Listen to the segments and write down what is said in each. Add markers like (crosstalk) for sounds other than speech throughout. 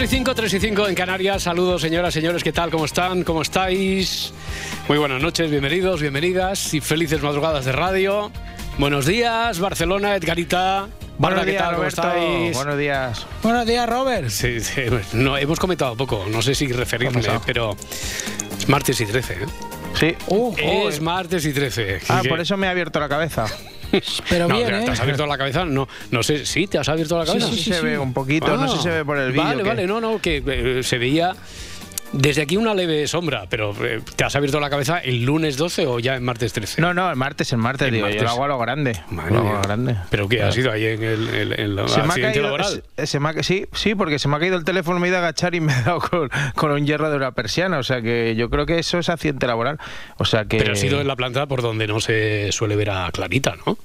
Y 5, 3 y 5 en Canarias. Saludos, señoras, señores, ¿qué tal? ¿Cómo están? ¿Cómo estáis? Muy buenas noches, bienvenidos, bienvenidas y felices madrugadas de radio. Buenos días, Barcelona, Edgarita. Buenos ¿qué días, tal? ¿Cómo estáis? Buenos días. Buenos días, Robert. Sí, sí, (laughs) no, hemos comentado poco, no sé si referirme, pero es martes y 13. ¿eh? Sí. Uh, es martes y 13. ah, por eso me ha abierto la cabeza. pero No, bien, ¿te, ¿eh? te has abierto la cabeza? No, no sé, ¿sí? ¿Te has abierto la Sí, cabeza? Sé sí, si se sí. ve un poquito, no sé si se ve por el vídeo. Vale, que- vale, no, no, que eh, se veía desde aquí una leve sombra, pero eh, ¿te has abierto la cabeza el lunes 12 o ya en martes 13? No, no, el martes, el martes, El digo, martes. yo lo hago a lo grande. Madre lo hago a mía. lo grande. ¿Pero qué? ¿Ha sido ahí en el, en- en la Se me ha accidente caído, laboral? se- se me ha sí, sí, porque se me ha caído el teléfono, me he ido a agachar y me he dado con, con un hierro de una persiana. O sea que yo creo que eso es accidente laboral. O sea que. Pero ha sido en la planta por donde no se suele ver a Clarita, ¿no?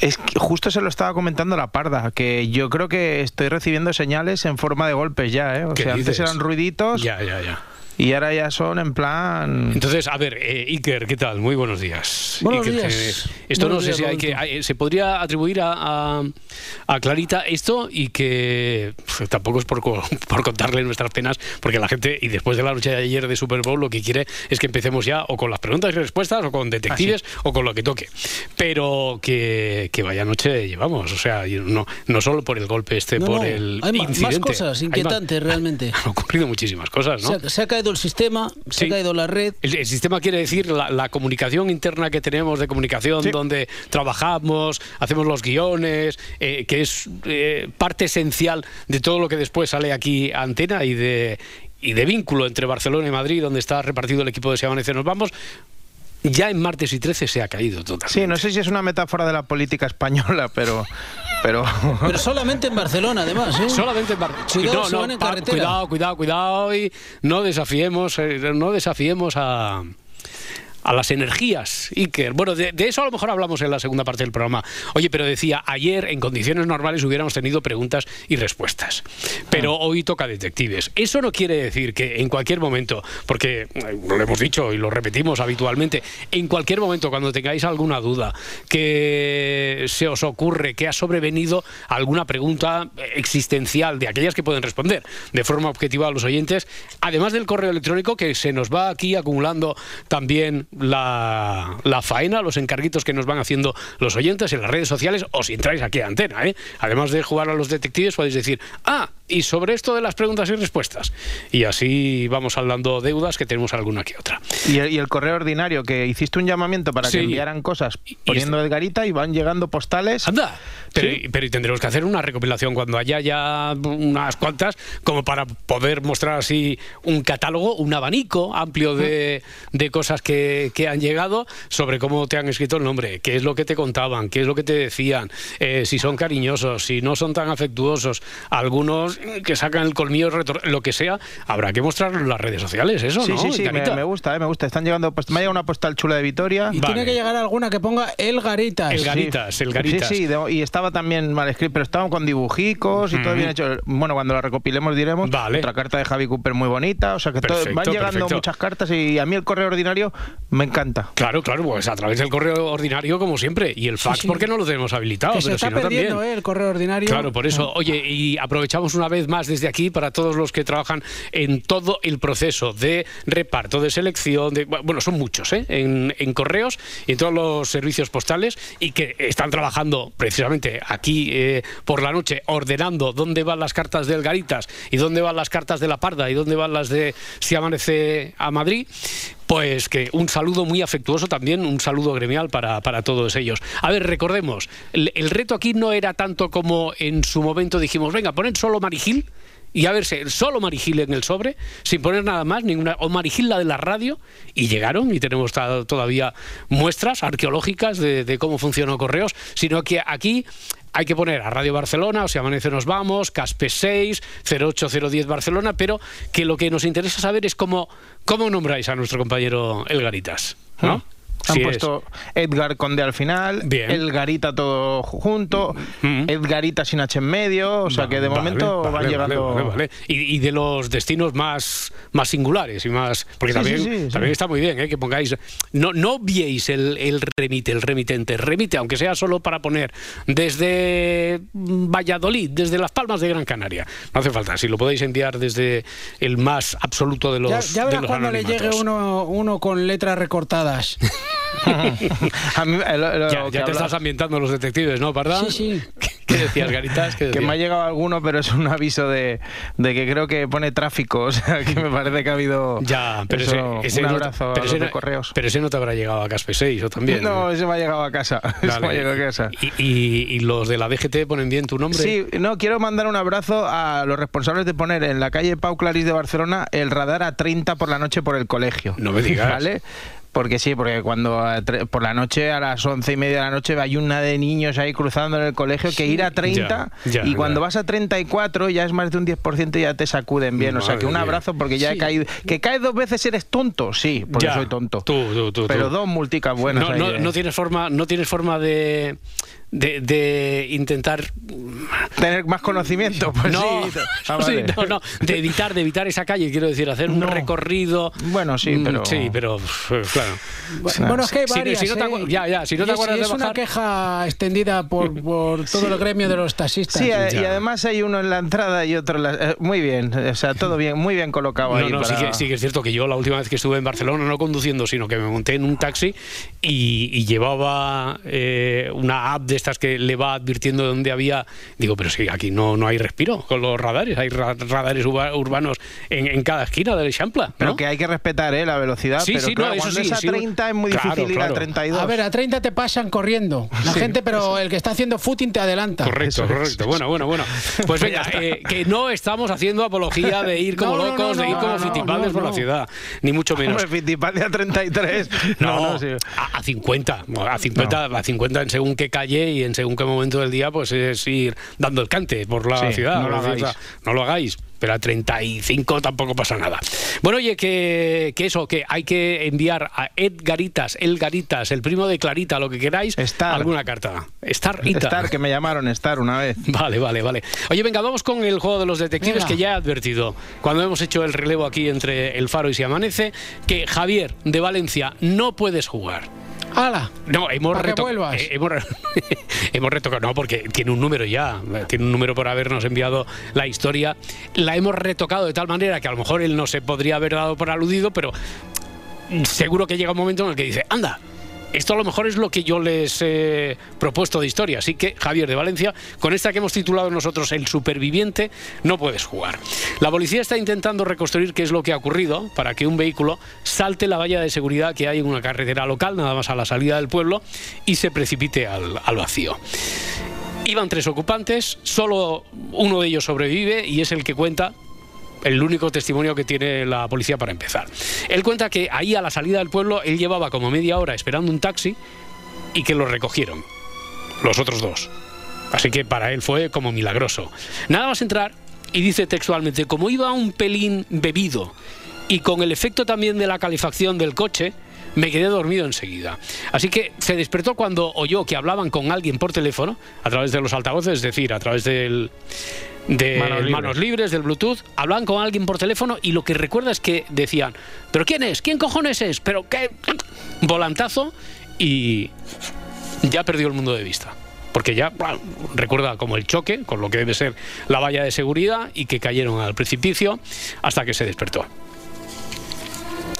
Es que justo se lo estaba comentando la parda, que yo creo que estoy recibiendo señales en forma de golpes ya, ¿eh? O ¿Qué sea, antes eran ruiditos Ya, ya, ya. Y ahora ya son en plan. Entonces, a ver, eh, Iker, ¿qué tal? Muy buenos días. Buenos Iker días. Jiménez. Esto Buenos no sé días, si hay que. Hay- se podría atribuir a, a- a Clarita esto y que pues, tampoco es por, (laughs) por contarle nuestras penas, porque la gente, y después de la noche de ayer de Super Bowl, lo que quiere es que empecemos ya o con las preguntas y respuestas, o con detectives, o con lo que toque. Pero que, que vaya noche llevamos. O sea, no, no solo por el golpe este, No, por no, el hay ma- más incidente. cosas Hay inquietantes, (laughs) realmente. Han ocurrido muchísimas cosas, ¿no? se, ha, se ha caído el sistema, se Sí. ha caído la red. El, el sistema quiere decir la, la comunicación interna que tenemos de comunicación, Sí. donde trabajamos, hacemos los guiones, eh, que es eh, parte esencial de todo lo que después sale aquí a antena y de, y de vínculo entre Barcelona y Madrid, donde está repartido el equipo de Se Amanece Nos Vamos. Ya en martes y 13 se ha caído totalmente. Sí, no sé si es una metáfora de la política española, pero. pero (laughs) Pero solamente en Barcelona, además. ¿eh? Solamente en Bar- Cuidado, no, se no, van en pa- carretera. Cuidado, cuidado, cuidado y no desafiemos, eh, no desafiemos a a las energías, Iker. Bueno, de, de eso a lo mejor hablamos en la segunda parte del programa. Oye, pero decía, ayer en condiciones normales hubiéramos tenido preguntas y respuestas. Pero Ah. hoy toca detectives. Eso no quiere decir que en cualquier momento, porque eh, lo hemos dicho y lo repetimos habitualmente, en cualquier momento cuando tengáis alguna duda, que se os ocurre que ha sobrevenido alguna pregunta existencial de aquellas que pueden responder de forma objetiva a los oyentes, además del correo electrónico que se nos va aquí acumulando también la, la faena, los encarguitos que nos van haciendo los oyentes en las redes sociales o si entráis aquí a antena, ¿eh? además de jugar a los detectives podéis decir, ah, y sobre esto de las preguntas y respuestas. Y así vamos hablando deudas que tenemos alguna que otra. y, el, y el correo ordinario, que hiciste un llamamiento para Sí. que enviaran cosas poniendo Edgarita y van llegando postales. Anda, pero, Sí. pero y tendremos que hacer una recopilación cuando haya ya unas cuantas, como para poder mostrar así un catálogo, un abanico amplio de, de cosas que, que han llegado sobre cómo te han escrito el nombre, qué es lo que te contaban, qué es lo que te decían, eh, si son cariñosos, si no son tan afectuosos, algunos que sacan el colmillo, lo que sea, habrá que mostrarlo en las redes sociales, eso, Sí, ¿no? sí, sí, me, me gusta, eh, me gusta. Están llegando, post- me ha llegado una postal chula de Vitoria. Y Vale. tiene que llegar alguna que ponga el Garitas. El Garitas, el Garitas. Sí, sí, de- y estaba también mal escrito, pero estaban con dibujicos y todo bien hecho. Bueno, cuando la recopilemos diremos. Vale. Otra carta de Javi Cooper muy bonita, o sea que todo- van llegando perfecto. muchas cartas y a mí el correo ordinario me encanta. Claro, claro, pues a través del correo ordinario como siempre. Y el fax, sí. ¿por qué no lo tenemos habilitado? que se Pero está si no, perdiendo también. ¿eh? el correo ordinario. Claro, por eso. Oye, y aprovechamos una vez más desde aquí para todos los que trabajan en todo el proceso de reparto, de selección, de bueno, son muchos, ¿eh? En, correos y en todos los servicios postales y que están trabajando precisamente aquí eh, por la noche ordenando dónde van las cartas del Garitas y dónde van las cartas de la Parda y dónde van las de Si amanece a Madrid. Pues que un saludo muy afectuoso también, un saludo gremial para, para todos ellos. A ver, recordemos, el, reto aquí no era tanto como en su momento dijimos, venga, poned solo Marigil y a verse solo Marigil en el sobre, sin poner nada más, ninguna, o Marigil la de la radio, y llegaron, y tenemos todavía muestras arqueológicas de, de cómo funcionó Correos, sino que aquí hay que poner a Radio Barcelona, o si amanece nos vamos, Caspe 6, 08010 Barcelona, pero que lo que nos interesa saber es cómo, cómo nombráis a nuestro compañero Elgaritas, ¿no? Ah. Han puesto Edgar Conde al final, Edgarita todo junto, mm. Edgarita sin H en medio, o sea que de momento van llegando. Y, de los destinos más, más singulares y más. Porque también, también está muy bien ¿eh? que pongáis. No, no viéis el, el remite, el remitente, remite, aunque sea solo para poner desde Valladolid, desde Las Palmas de Gran Canaria. No hace falta, si lo podéis enviar desde el más absoluto de los. Ya, ya cuando le llegue uno, uno con letras recortadas. (laughs) (laughs) ya, te estás ambientando los detectives, ¿no, Pardán? Sí, sí. ¿Qué decías, Garitas? Que me ha llegado alguno, pero es un aviso de, que creo que pone tráfico, (laughs) o sea, que me parece que ha habido ya, pero ese, un abrazo pero ese, correos. Pero ese no te habrá llegado a Caspe 6 o también. No, ese me ha llegado a casa. ¿Y, los de la DGT ponen bien tu nombre? Sí, no, quiero mandar un abrazo a los responsables de poner en la calle Pau Clarís de Barcelona el radar a 30 por la noche por el colegio. No me digas. (laughs) ¿Vale? Porque sí, porque cuando por la noche, a las once y media de la noche, hay una de niños ahí cruzando en el colegio que ir a 30 y cuando vas a 34 ya es más de un 10% y ya te sacuden bien. o sea, que un abrazo porque ya he caído. Que caes dos veces eres tonto, sí, porque soy tonto. Tú, tú, Pero dos multicas buenas. No, no, tienes forma, no tienes forma de de, intentar tener más conocimiento pues no, (laughs) ah, no, no, de evitar de evitar esa calle quiero decir hacer un recorrido. Bueno sí mm, pero sí pero claro. Bueno es que hay varias, si, no te ¿eh? ya ya si no te acuerdas es una queja extendida por, por todo el gremio de los taxistas. Sí y además hay uno en la entrada y otro en la, eh, muy bien o sea todo bien muy bien colocado ahí no, sí, que, sí que es cierto que yo la última vez que estuve en Barcelona no conduciendo sino que me monté en un taxi y, llevaba eh, una app de estas que le va advirtiendo dónde había. Digo, pero si aquí no, no hay respiro con los radares, hay radares urbanos en, cada esquina del Champla. Pero que hay que respetar ¿eh? la velocidad. Sí, pero sí, claro, no, eso sí, es a 30 es muy difícil ir a 32. A ver, a 30 te pasan corriendo. La gente, pero el que está haciendo footing te adelanta. Correcto, correcto. Bueno, bueno, bueno. Pues (laughs) venga, eh, que no estamos haciendo apología de ir como (laughs) locos, de ir como fitipaldes por la ciudad, ni mucho menos. Hombre, Fittipaldi a 33. No, a, 50. A 50, a 50 en según qué calle y en según qué momento del día, pues es ir dando el cante por la ciudad. No lo, hagáis. no lo hagáis pero a 35 tampoco pasa nada. Bueno, oye, que, eso, que hay que enviar a Edgaritas, Elgaritas, el primo de Clarita, lo que queráis, alguna carta. Star, Star, que me llamaron Star una vez. (laughs) Vale, vale, vale. Oye, venga, vamos con el juego de los detectives que ya he advertido, cuando hemos hecho el relevo aquí entre El Faro y Si Amanece, que Javier de Valencia no puedes jugar. ¡Hala! No, hemos, retocado. Eh, hemos, (laughs) hemos, retocado, no, porque tiene un número ya, tiene un número por habernos enviado la historia. La hemos retocado de tal manera que a lo mejor él no se podría haber dado por aludido, pero seguro que llega un momento en el que dice, anda, esto a lo mejor es lo que yo les he propuesto de historia. Así que, Javier de Valencia, con esta que hemos titulado nosotros El superviviente, no puedes jugar. La policía está intentando reconstruir qué es lo que ha ocurrido para que un vehículo salte la valla de seguridad que hay en una carretera local, nada más a la salida del pueblo, y se precipite al, vacío. Iban tres ocupantes, solo uno de ellos sobrevive y es el que cuenta el único testimonio que tiene la policía para empezar. Él cuenta que ahí a la salida del pueblo él llevaba como media hora esperando un taxi y que lo recogieron, los otros dos. Así que para él fue como milagroso. Nada más entrar y dice textualmente, como iba un pelín bebido y con el efecto también de la calefacción del coche, me quedé dormido enseguida. Así que se despertó cuando oyó que hablaban con alguien por teléfono, a través de los altavoces, es decir, a través del, de manos libres. del Bluetooth, hablaban con alguien por teléfono y lo que recuerda es que decían, ¿pero quién es? ¿Quién cojones es? ¿Pero qué? Volantazo y ya perdió el mundo de vista. Porque ya recuerda como el choque, con lo que debe ser la valla de seguridad y que cayeron al precipicio hasta que se despertó.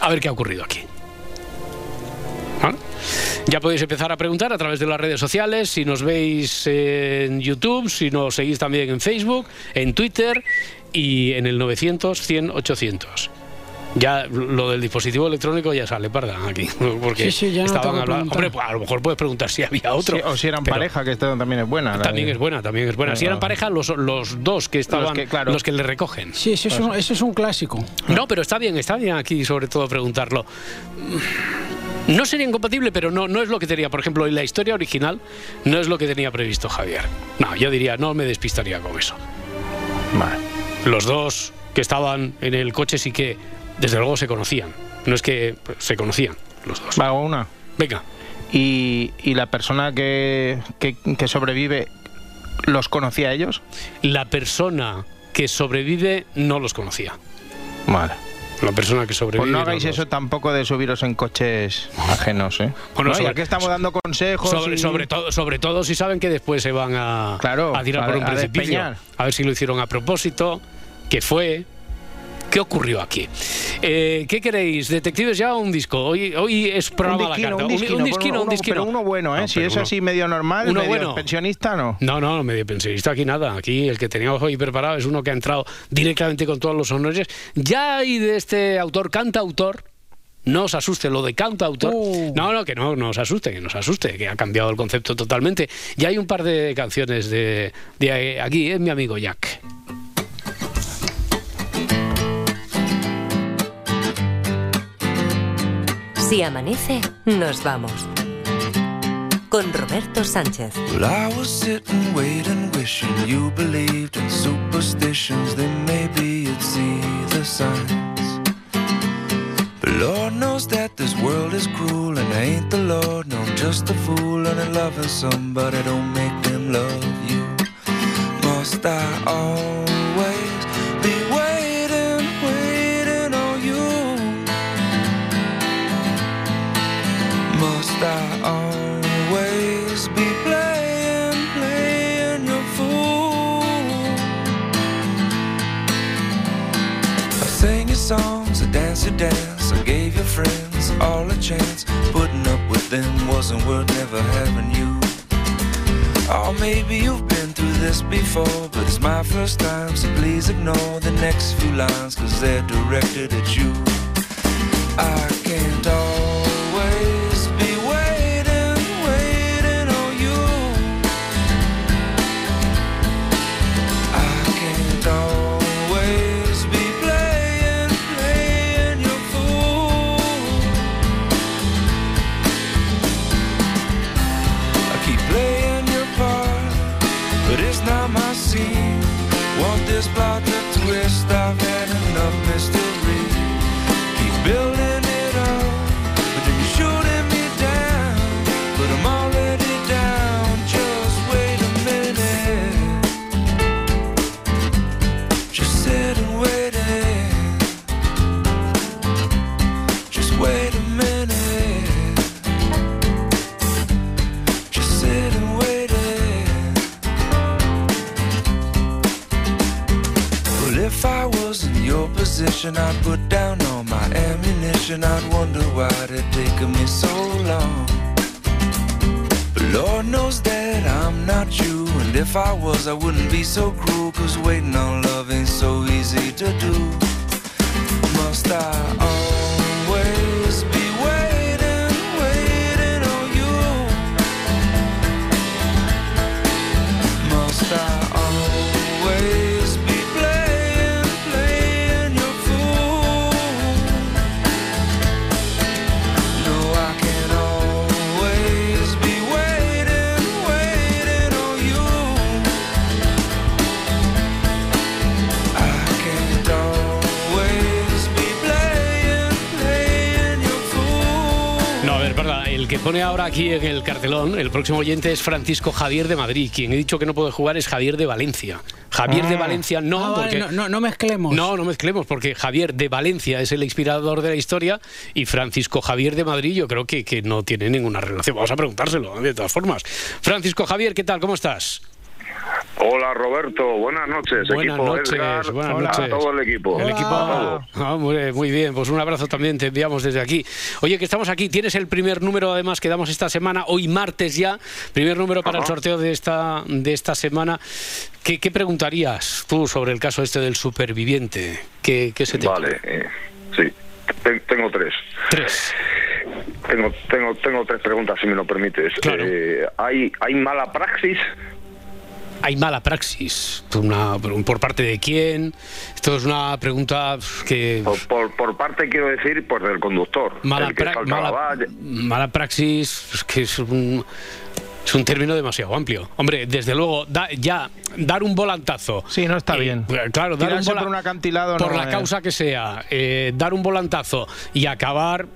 A ver qué ha ocurrido aquí. Ya podéis empezar a preguntar a través de las redes sociales, si nos veis en YouTube, si nos seguís también en Facebook, en Twitter y en el 900 100 800. Ya lo del dispositivo electrónico ya sale parda aquí. (laughs) Porque sí, sí, ya estaban hablando. Hombre, pues a lo mejor puedes preguntar si había otro. o si eran pareja, que esto también es buena. También es buena, también es buena. si eran pareja, los, los dos que estaban, los que, los que le recogen. Sí, eso es, un, eso es un clásico. No, pero está bien, está bien aquí sobre todo preguntarlo. No sería incompatible, pero no, no es lo que tenía. Por ejemplo, en la historia original no es lo que tenía previsto Javier. No, yo diría, no me despistaría con eso. Vale. Los dos que estaban en el coche sí que, desde luego, se conocían. No es que se conocían los dos. Va, una. Venga. ¿Y, la persona que, que, que sobrevive los conocía a ellos? La persona que sobrevive no los conocía. Vale. La persona que sobrevive. Pues no hagáis eso tampoco de subiros en coches ajenos, ¿eh? Bueno, ya que estamos dando consejos. Sobre, todo, sobre todo si saben que después se van a, a tirar por un precipicio. A ver si lo hicieron a propósito, qué fue, ¿Qué ocurrió aquí? Eh, ¿Qué queréis? ¿Detectives ya o un disco? Hoy, hoy es programa un la carta. Un, disquino, un, Pero uno bueno, ¿eh? si es así medio normal, uno medio bueno. pensionista, ¿no? No, no, medio pensionista aquí nada. Aquí el que teníamos hoy preparado es uno que ha entrado directamente con todos los honores. Ya hay de este autor, canta autor, no os asuste lo de cantautor. Uh. No, no, que no nos asuste, que nos asuste, que ha cambiado el concepto totalmente. Ya hay un par de canciones de, de aquí, es mi amigo Jack. Si amanece, nos vamos. Con Roberto Sánchez. Well, I was sitting, waiting, wishing you believed in superstitions. Then maybe you'd see the signs. But Lord knows that this world is cruel, and I ain't the Lord, no, I'm just a fool. And loving somebody don't make them love you. Must I always songs, I danced your dance, I gave your friends all a chance. Putting up with them wasn't worth never having you. Oh, maybe you've been through this before, but it's my first time, so please ignore the next few lines, cause they're directed at you. I can't I'd put down all my ammunition. I'd wonder why it taken me so long. But Lord knows that I'm not you. And if I was, I wouldn't be so cruel. Cause waiting on love ain't so easy to do. Must I always que pone ahora aquí en el cartelón, el próximo oyente es Francisco Javier de Madrid. Quien he dicho que no puede jugar es Javier de Valencia. Javier de ah. Valencia no, ah, porque... no, no, mezclemos. No, no mezclemos, porque Javier de Valencia es el inspirador de la historia y Francisco Javier de Madrid yo creo que, que no tiene ninguna relación. Vamos a preguntárselo, de todas formas. Francisco Javier, ¿qué tal? ¿Cómo estás? Hola Roberto, buenas noches. Buenas noches, buenas noches. A todo el equipo. El equipo ah, muy, bien, pues un abrazo también te enviamos desde aquí. Oye, que estamos aquí, tienes el primer número además que damos esta semana, hoy martes ya, primer número para el sorteo de esta, de esta semana. ¿Qué, preguntarías tú sobre el caso este del superviviente? ¿Qué, qué se te Vale, eh, sí. tengo tres. Tres. Tengo, tengo, tengo tres preguntas, si me lo permites. Claro. Eh, ¿hay, ¿Hay mala praxis? Hay mala praxis. Una, ¿Por parte de quién? Esto es una pregunta que... Por, por, parte, quiero decir, pues del conductor. Mala, mala, praxis, que es un... Es un término demasiado amplio. Hombre, desde luego, ya dar un volantazo. Sí, no está bien. Claro, dar un por un acantilado. Por la causa que sea, eh, dar un volantazo y acabar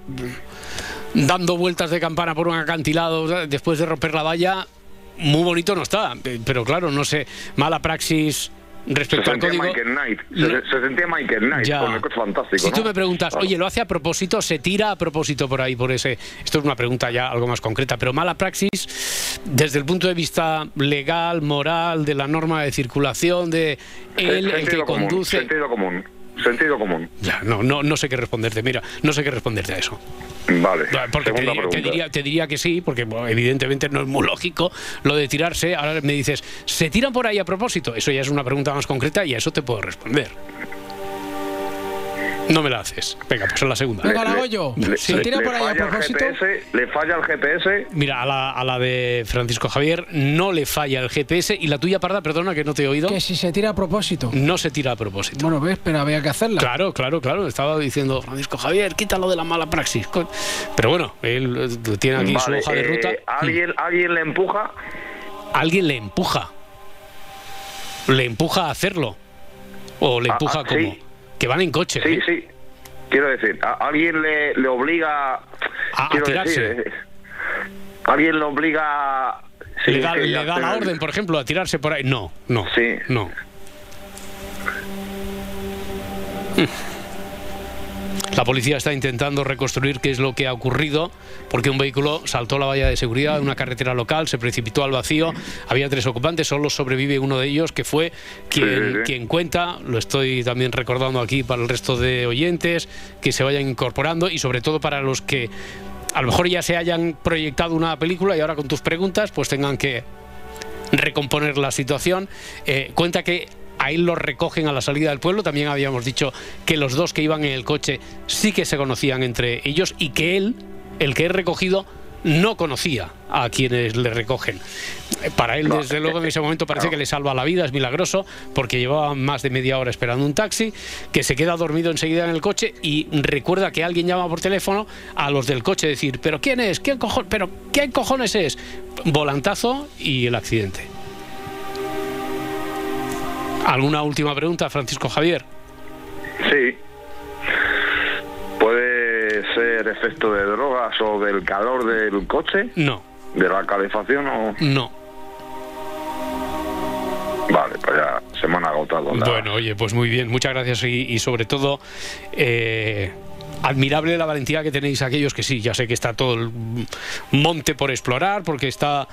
dando vueltas de campana por un acantilado después de romper la valla, muy bonito no está, pero claro, no sé, mala praxis respecto al código. Michael Knight. Se, sentía Michael Knight, ya. es fantástico. Si tú me preguntas, oye, ¿lo hace a propósito? ¿Se tira a propósito por ahí, por ese? Esto es una pregunta ya algo más concreta, pero mala praxis desde el punto de vista legal, moral, de la norma de circulación, de él, el que conduce. Sentido común. Sentido común. Ya, no, no, no sé qué responderte. Mira, no sé qué responderte a eso. Vale. Porque te diría, te, diría, que sí, porque evidentemente no es muy lógico lo de tirarse. Ahora me dices, ¿se tiran por ahí a propósito? Eso ya es una pregunta más concreta y a eso te puedo responder. No me la haces. Venga, pues en la segunda. Venga, la hago yo. ¿Se tira por ahí a propósito? ¿Le falla el GPS? Mira, a la, a la, de Francisco Javier no le falla el GPS. Y la tuya, Parda, perdona que no te he oído. Que si se tira a propósito. No se tira a propósito. Bueno, ves, pero había que hacerla. Claro, claro, claro. Estaba diciendo Francisco Javier, quítalo de la mala praxis. Pero bueno, él eh, tiene aquí su hoja de ruta. Eh, ¿alguien, ¿Alguien le empuja? Alguien le empuja. Le empuja a hacerlo. O le ah, empuja ah, como que van en coche. Sí, sí. Quiero decir, ¿a alguien le, le obliga a, tirarse. Eh, alguien le obliga. le da, le da la orden, por ejemplo, a tirarse por ahí. No, no. Sí. No. (laughs) La policía está intentando reconstruir qué es lo que ha ocurrido, porque un vehículo saltó la valla de seguridad en una carretera local, se precipitó al vacío, había tres ocupantes, solo sobrevive uno de ellos, que fue quien, quien cuenta, lo estoy también recordando aquí para el resto de oyentes, que se vayan incorporando y sobre todo para los que a lo mejor ya se hayan proyectado una película y ahora con tus preguntas pues tengan que recomponer la situación. Eh, cuenta que ahí los recogen a la salida del pueblo. También habíamos dicho que los dos que iban en el coche sí que se conocían entre ellos y que él, el que es recogido, no conocía a quienes le recogen. Para él, desde luego, en ese momento parece que le salva la vida, es milagroso, porque llevaba más de media hora esperando un taxi, que se queda dormido enseguida en el coche y recuerda que alguien llama por teléfono a los del coche, decir, ¿pero quién es? ¿Quién cojones? ¿Pero qué cojones es? Volantazo y el accidente. ¿Alguna última pregunta, Francisco Javier? Sí. ¿Puede ser efecto de drogas o del calor del coche? No. ¿De la calefacción o...? No. Vale, pues ya se me han agotado. Bueno, oye, pues muy bien, muchas gracias y, sobre todo... Eh, admirable la valentía que tenéis aquellos que sí, ya sé que está todo el monte por explorar, porque está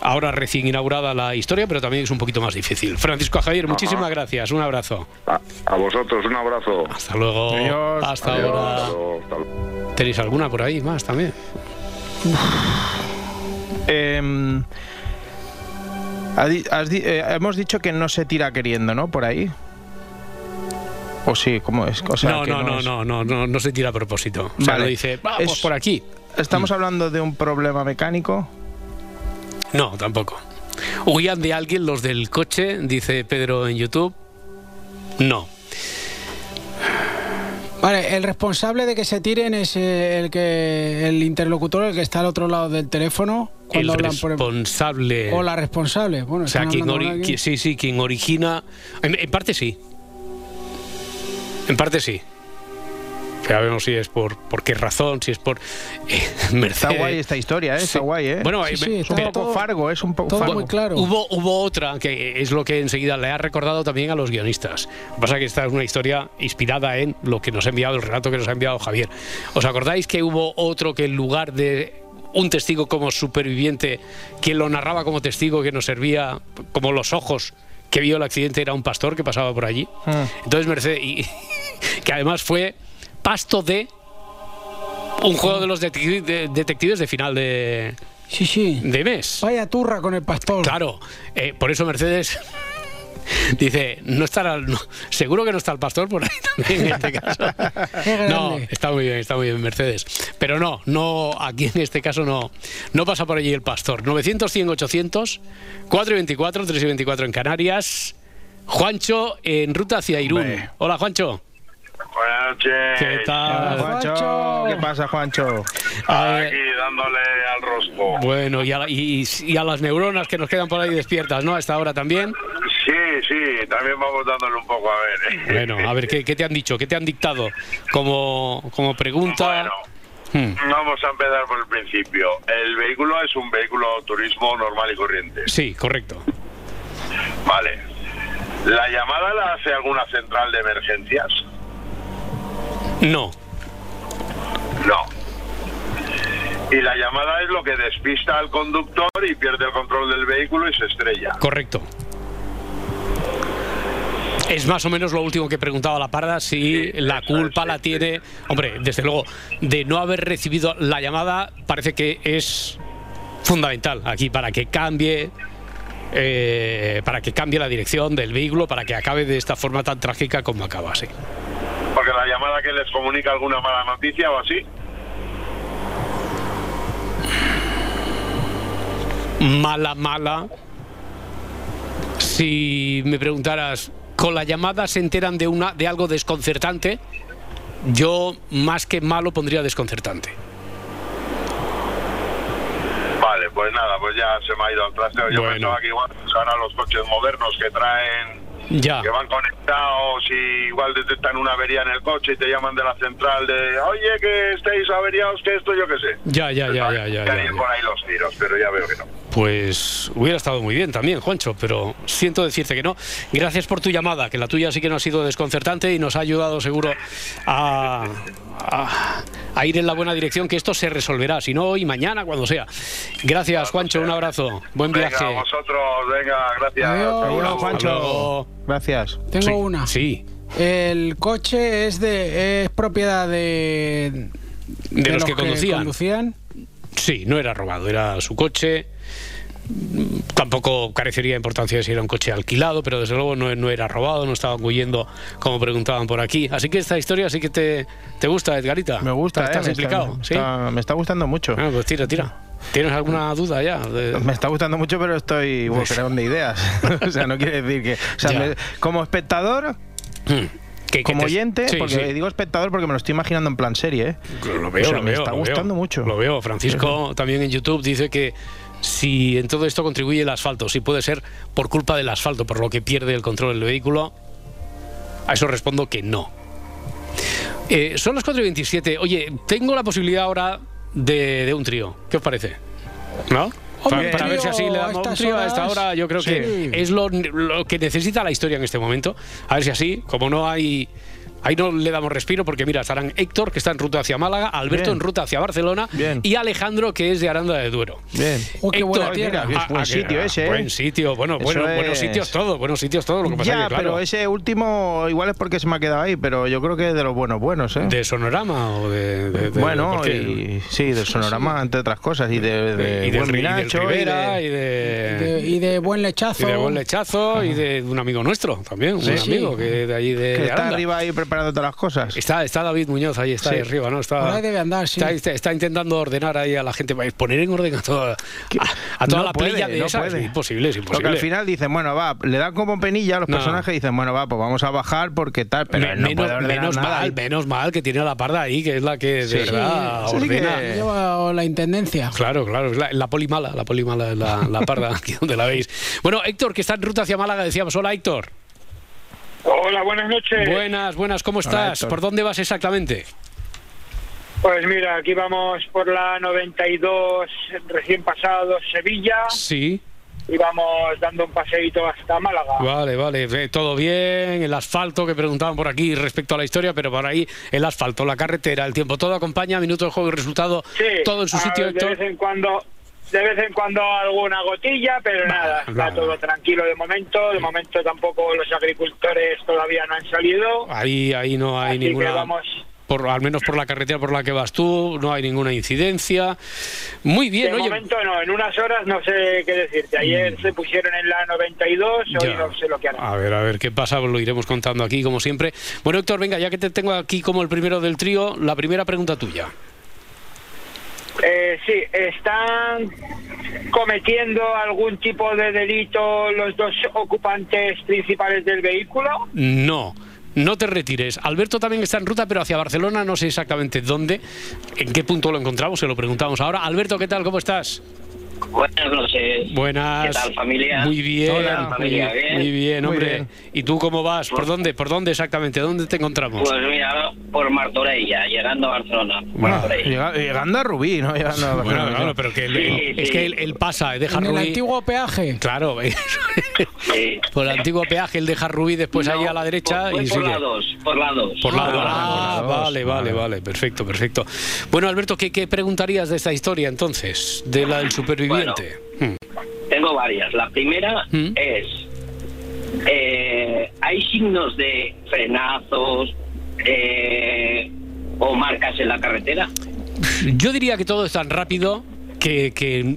ahora recién inaugurada la historia, pero también es un poquito más difícil. Francisco Javier, muchísimas gracias, un abrazo. A, vosotros, un abrazo. Hasta luego. Hasta ahora. ¿Tenéis alguna por ahí más también? Em, eh, hemos dicho que no se tira queriendo, ¿no? Por ahí. ¿O sí? ¿Cómo es? no, no, no, no, no, no, no, se tira a propósito. O sea, lo dice, vamos por aquí. ¿Estamos mm. hablando de un problema mecánico? No, tampoco. ¿Huían de alguien los del coche? Dice Pedro en YouTube. No. Vale, el responsable de que se tiren es eh, el que el interlocutor, el que está al otro lado del teléfono. Cuando el responsable. O la responsable. Bueno, o sea, quien sí, sí, quien origina. en parte sí. En parte sí. Ya vemos si es por, por qué razón, si es por eh, (laughs) Está guay esta historia, ¿eh? está guay. ¿eh? Bueno, es un poco Fargo, es un poco todo muy claro. Hubo, hubo otra que es lo que enseguida le ha recordado también a los guionistas. Lo que pasa es que esta es una historia inspirada en lo que nos ha enviado, el relato que nos ha enviado Javier. ¿Os acordáis que hubo otro que en lugar de un testigo como superviviente, quien lo narraba como testigo, que nos servía como los ojos que vio el accidente, era un pastor que pasaba por allí? Ah. Entonces, Mercedes, y, (laughs) que además fue pasto de un juego de los detectives de final de, sí, sí. de mes. Vaya turra con el pastor. Claro, eh, por eso Mercedes (laughs) Dice, no estará, seguro que no está el pastor por ahí también en este caso. (laughs) no, está muy bien, está muy bien Mercedes. Pero no, no, aquí en este caso no, no pasa por allí el pastor. 900, 100, 800, 4 y 24, 3 y 24 en Canarias. Juancho en ruta hacia Irún. Hola, Juancho. Buenas noches. ¿Qué tal, Juancho? ¿Qué pasa, Juancho? Aquí dándole al rosco. Bueno, y a, y, y a, las neuronas que nos quedan por ahí despiertas, ¿no? A esta hora también. Sí, sí, también vamos dándole un poco a ver. ¿eh? Bueno, a ver, ¿qué, ¿qué, te han dicho? ¿Qué te han dictado como, como pregunta? Bueno, hmm. vamos a empezar por el principio. El vehículo es un vehículo turismo normal y corriente. Sí, correcto. Vale. ¿La llamada la hace alguna central de emergencias? No. No. Y la llamada es lo que despista al conductor y pierde el control del vehículo y se estrella. Correcto. Es más o menos lo último que preguntaba la parda, si la culpa la tiene, hombre, desde luego, de no haber recibido la llamada, parece que es fundamental aquí para que cambie eh, para que cambie la dirección del vehículo, para que acabe de esta forma tan trágica como acaba, sí. Llamada que les comunica alguna mala noticia o así. Mala, mala. Si me preguntaras, ¿con la llamada se enteran de, una, de algo desconcertante? Yo, más que malo, pondría desconcertante. Vale, pues nada, pues ya se me ha ido al trasteo. Yo pensaba que igual ahora los coches modernos que traen ya. que van conectados y igual detectan una avería en el coche y te llaman de la central de oye que estéis averiados, que esto yo qué sé. Ya, ya, ya, ya, ya, ya, ir por ahí los tiros, pero ya veo que no. Pues hubiera estado muy bien también, Juancho, pero siento decirte que no. Gracias por tu llamada, que la tuya sí que no ha sido desconcertante y nos ha ayudado seguro a, a, ir en la buena dirección, que esto se resolverá, si no hoy, mañana, cuando sea. Gracias, Juancho, un abrazo. Buen venga, viaje. vosotros, venga, gracias. Adiós, Juancho. Gracias. Tengo Sí, una. Sí. El coche es de es propiedad de De, los, que, conducían. conducían. Sí, no era robado, era su coche. Tampoco carecería de importancia si era un coche alquilado, pero desde luego no, no era robado, no estaban huyendo como preguntaban por aquí. Así que esta historia sí que te, te gusta, Edgarita. Me gusta, ¿Estás eh, me implicado? está- ¿Sí? está- me está gustando mucho. Ah, pues tira, tira. ¿Tienes alguna duda ya? De- Me está gustando mucho, pero estoy boquerón de ideas. (laughs) o sea, no quiere decir que. O sea, me- como espectador, Hmm. Que- que como te- oyente, Sí, porque sí. digo espectador porque me lo estoy imaginando en plan serie, ¿eh? Lo veo, O sea, lo me veo. está lo gustando veo. mucho. Lo veo. Francisco también en YouTube dice que si en todo esto contribuye el asfalto, si puede ser por culpa del asfalto, por lo que pierde el control del vehículo, a eso respondo que no. Eh, son las 4 y 27. Oye, tengo la posibilidad ahora de, de un trío. ¿Qué os parece? ¿No? Hombre, para, ver si así le a damos un trío a esta hora, yo creo sí. que es lo, lo que necesita la historia en este momento. A ver si así, como no hay. Ahí no le damos respiro porque mira, estarán Héctor, que está en ruta hacia Málaga, Alberto Bien. en ruta hacia Barcelona Bien. y Alejandro, que es de Aranda de Duero. Bien. Oh, qué buena tierra. mira, buen que- sitio ese, ¿eh? Buen sitio, bueno, bueno, buenos es- sitios todo, buenos sitios todo. Lo que pasa Ya, que, claro, pero ese último igual es porque se me ha quedado ahí, pero yo creo que es de los buenos buenos, ¿eh? ¿De sonorama o de.? de- de- bueno, porque- y, sí, del sonorama, entre otras cosas, y de, de y buen Minacho, y Rivera, de- y de. De- y de buen lechazo. y de buen lechazo y de un amigo nuestro también, un Sí. amigo que de allí de, que de está arriba ahí preparando todas las cosas. Está, está David Muñoz ahí, está Sí. ahí arriba, ¿no? Está, Por ahí debe andar, sí. está, está- está intentando ordenar ahí a la gente, poner en orden a toda, a, a toda No la playa de no puede. Es imposible, es Porque imposible. al final dicen, bueno, va, le dan como penilla a los No. personajes y dicen, bueno, va, pues vamos a bajar porque tal, pero Me- no menos, puede ordenar menos nada. mal, menos mal que tiene a la parda ahí, que es la que de Sí. verdad Sí, sí que- ordena. Lleva la intendencia. Claro, claro, es la, la poli mala, la poli mala, la, la parda, (laughs) aquí donde la veis. Bueno, Héctor, que está en ruta hacia Málaga, decíamos, hola Héctor. Hola, buenas noches. Buenas, buenas, ¿cómo estás? ¿Por dónde vas exactamente? Pues mira, aquí vamos por la 92 recién pasado Sevilla Sí, y vamos dando un paseíto hasta Málaga. vale, vale, eh, todo bien, el asfalto que preguntaban por aquí respecto a la historia, pero por ahí el asfalto, la carretera, el tiempo, todo acompaña, minuto de juego y resultado, Sí, todo en su sitio, de Héctor. vez en cuando de vez en cuando alguna gotilla, pero nada, está todo tranquilo de momento. De momento tampoco los agricultores todavía no han salido. Ahí, ahí no hay así ninguna... vamos por, al menos por la carretera por la que vas tú, no hay ninguna incidencia. Muy bien, de momento no, en unas horas no sé qué decirte. Ayer mm. se pusieron en la 92, hoy no sé lo que harán. A ver, a ver qué pasa, lo iremos contando aquí como siempre. Bueno, Héctor, venga, ya que te tengo aquí como el primero del trío, la primera pregunta tuya. Eh, sí, ¿están cometiendo algún tipo de delito los dos ocupantes principales del vehículo? No. No te retires. Alberto también está en ruta, pero hacia Barcelona, no sé exactamente dónde, en qué punto lo encontramos, se lo preguntamos ahora. Alberto, ¿qué tal? ¿Cómo estás? Buenas noches. Buenas. ¿Qué tal, familia? Muy bien. muy, bien, hombre. ¿Y tú cómo vas? ¿Por dónde? ¿Por dónde exactamente? ¿Dónde te encontramos? Pues mira, por Martorella, llegando a Barcelona. Bueno, llegando a Rubí, ¿no? Llegando a Bueno, claro, pero que es que él, pasa, deja ¿En Rubí. el antiguo peaje? Claro, (laughs) por el antiguo peaje, él deja Rubí después ahí a la derecha y sigue. Por la 2, por la 2. Por la 2. Ah, vale, vale, vale, perfecto, perfecto. Bueno, Alberto, ¿qué, ¿qué, preguntarías de esta historia entonces? De la del superviviente. Hmm. Tengo varias. La primera hmm. es, eh, ¿hay signos de frenazos eh, o marcas en la carretera? Yo diría que todo es tan rápido que, que,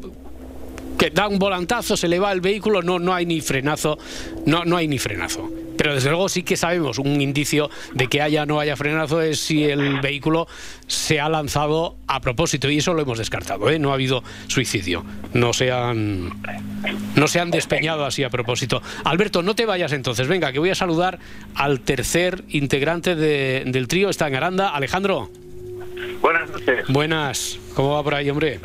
que, da un volantazo, se le va el vehículo, no, no hay ni frenazo, no, no hay ni frenazo. Pero desde luego sí que sabemos un indicio de que haya o no haya frenazo es si el vehículo se ha lanzado a propósito y eso lo hemos descartado, ¿eh? no ha habido suicidio, no se han no se han despeñado así a propósito. Alberto, no te vayas entonces, venga, que voy a saludar al tercer integrante del trío, está en Aranda, Alejandro. Buenas noches. Buenas, ¿cómo va por ahí, hombre?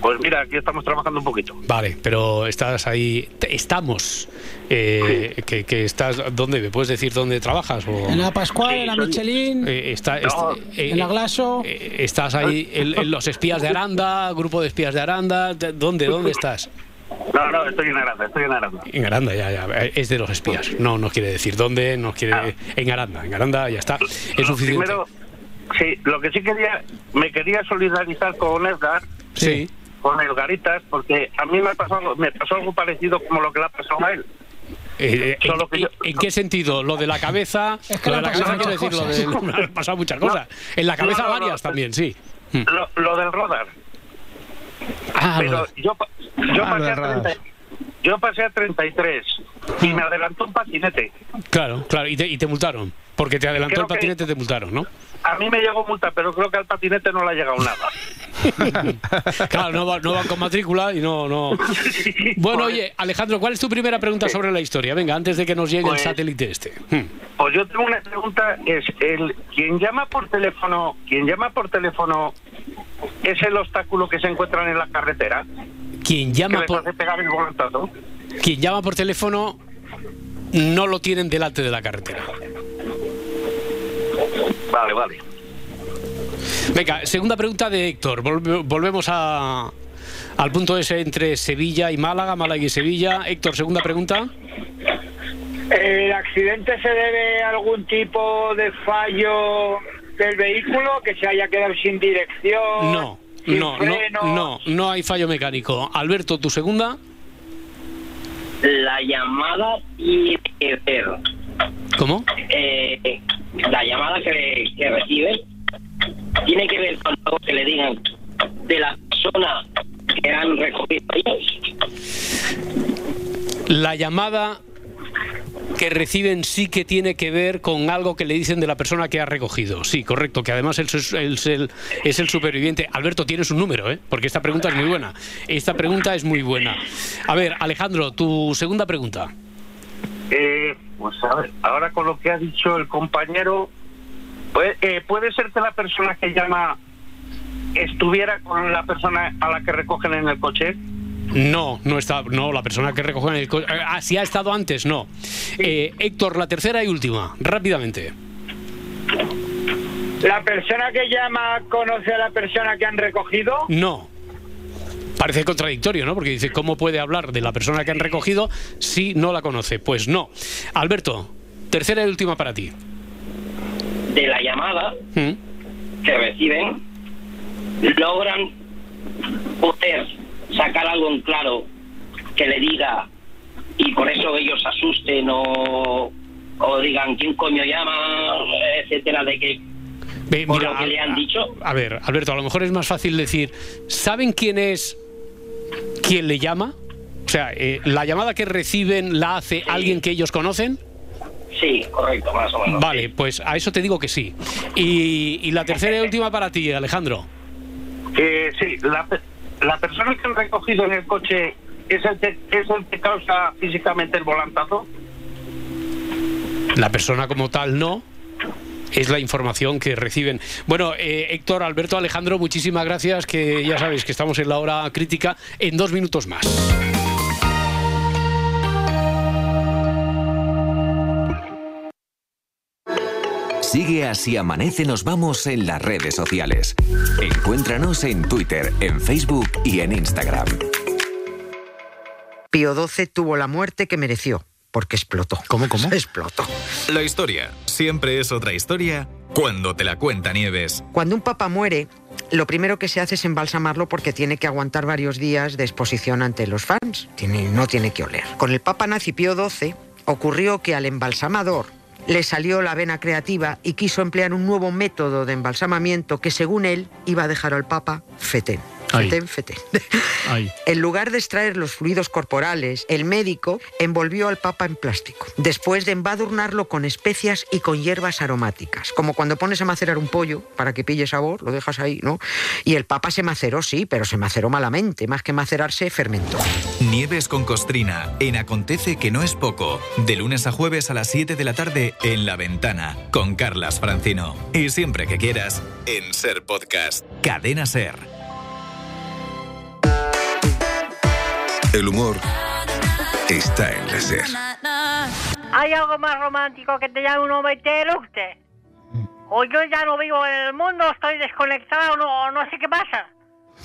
Pues mira, aquí estamos trabajando un poquito. Vale, pero estás ahí, estamos. Eh, que, estás, ¿dónde? ¿Me puedes decir dónde trabajas? En la Pascual, en la Michelin, eh, está, eh, en la Glaso. ¿Estás ahí en, los espías de Aranda, grupo de espías de Aranda? ¿Dónde, dónde estás? No, no, estoy en Aranda, estoy en Aranda. En Aranda, ya, ya. Es de los espías. No, no quiere decir dónde, no quiere. Ah. En Aranda, en Aranda ya está. Es suficiente. Primero, sí, lo que sí quería, me quería solidarizar con Edgar. Sí con el Garitas, porque a mí me pasó, me pasó algo parecido como lo que le ha pasado a él. Eh, eh, en, qué sentido? Lo de la cabeza. Es que lo de la cabeza quiero decir, lo de. (laughs) han pasado muchas cosas. en la cabeza varias también, sí. Hmm. Lo, del rodar. Ah, Pero yo, yo, ah, pasé a 30, yo pasé a 33 y me adelantó un patinete. Claro, claro, y te, y te multaron. Porque te adelantó el patinete, te multaron, ¿no? A mí me llegó multa, pero creo que al patinete no le ha llegado nada. (laughs) claro, no, va, no van con matrícula y no... no. (laughs) Bueno, pues- oye, Alejandro, ¿cuál es tu primera pregunta sobre la historia? Venga, antes de que nos llegue el pues- satélite este. Hmm. Pues yo tengo una pregunta, es el quien llama por teléfono, quien llama por teléfono es el obstáculo que se encuentran en la carretera. Quien llama por pegar el Quien llama por teléfono no lo tienen delante de la carretera. Vale, vale. Venga, segunda pregunta de Héctor. volvemos a, al punto ese entre Sevilla y Málaga, Málaga y Sevilla. Héctor, segunda pregunta. ¿El accidente se debe a algún tipo de fallo del vehículo que se haya quedado sin dirección? No, no, no, no, no hay fallo mecánico. Alberto, tu segunda. La llamada y ¿Cómo? Eh, la llamada que, recibe tiene que ver con algo que le digan de la persona que han recogido ellos. La llamada que reciben sí que tiene que ver con algo que le dicen de la persona que ha recogido. Sí, correcto, que además es el, es el superviviente. Alberto, tienes un número, ¿eh? porque esta pregunta es muy buena. Esta pregunta es muy buena. A ver, Alejandro, tu segunda pregunta. Eh, pues a ver, ahora con lo que ha dicho el compañero, puede, eh, puede ser que la persona que llama estuviera con la persona a la que recogen en el coche. No, no está, no, la persona que recoge en el coche. Ah, si ha estado antes, no. Eh, Héctor, la tercera y última, rápidamente. ¿La persona que llama conoce a la persona que han recogido? No. Parece contradictorio, ¿no? Porque dice, ¿cómo puede hablar de la persona que han recogido si no la conoce? Pues no. Alberto, tercera y última para ti. De la llamada ¿Mm? que reciben, logran poder sacar algo en claro que le diga y por eso ellos asusten o, o digan quién coño llama, etcétera, de que por lo que le han dicho. A ver, Alberto, a lo mejor es más fácil decir, ¿saben quién es quien le llama? O sea, eh, ¿la llamada que reciben la hace alguien que ellos conocen? Sí, correcto, más o menos. Vale, pues a eso te digo que sí. Y, la tercera y última para ti, Alejandro. Eh, sí, la, la persona que han recogido en el coche es el, que, es el que causa físicamente el volantazo. La persona como tal no, es la información que reciben. Bueno, eh, Héctor, Alberto, Alejandro, muchísimas gracias, que ya sabéis que estamos en la hora crítica en dos minutos más. Sigue así amanece, nos vamos en las redes sociales. Encuéntranos en Twitter, en Facebook y en Instagram. Pío XII tuvo la muerte que mereció porque explotó. ¿Cómo, cómo? Explotó. La historia siempre es otra historia cuando te la cuenta Nieves. Cuando un papa muere, lo primero que se hace es embalsamarlo porque tiene que aguantar varios días de exposición ante los fans. No tiene que oler. Con el papa nazi Pío XII ocurrió que al embalsamador le salió la vena creativa y quiso emplear un nuevo método de embalsamamiento que según él iba a dejar al papa fetén. (laughs) En lugar de extraer los fluidos corporales, el médico envolvió al papa en plástico, después de embadurnarlo con especias y con hierbas aromáticas, como cuando pones a macerar un pollo para que pille sabor, lo dejas ahí, ¿no? Y el papa se maceró, sí, pero se maceró malamente, más que macerarse, fermentó. Nieves con costrina, en Acontece que no es poco, de lunes a jueves a las 7 de la tarde en La Ventana, con Carlas Francino. Y siempre que quieras, en Ser Podcast, Cadena Ser. El humor está en la SER. ¿Hay algo más romántico que te llame un hombre y te eructe? O yo ya no vivo en el mundo, estoy desconectado, no, no sé qué pasa.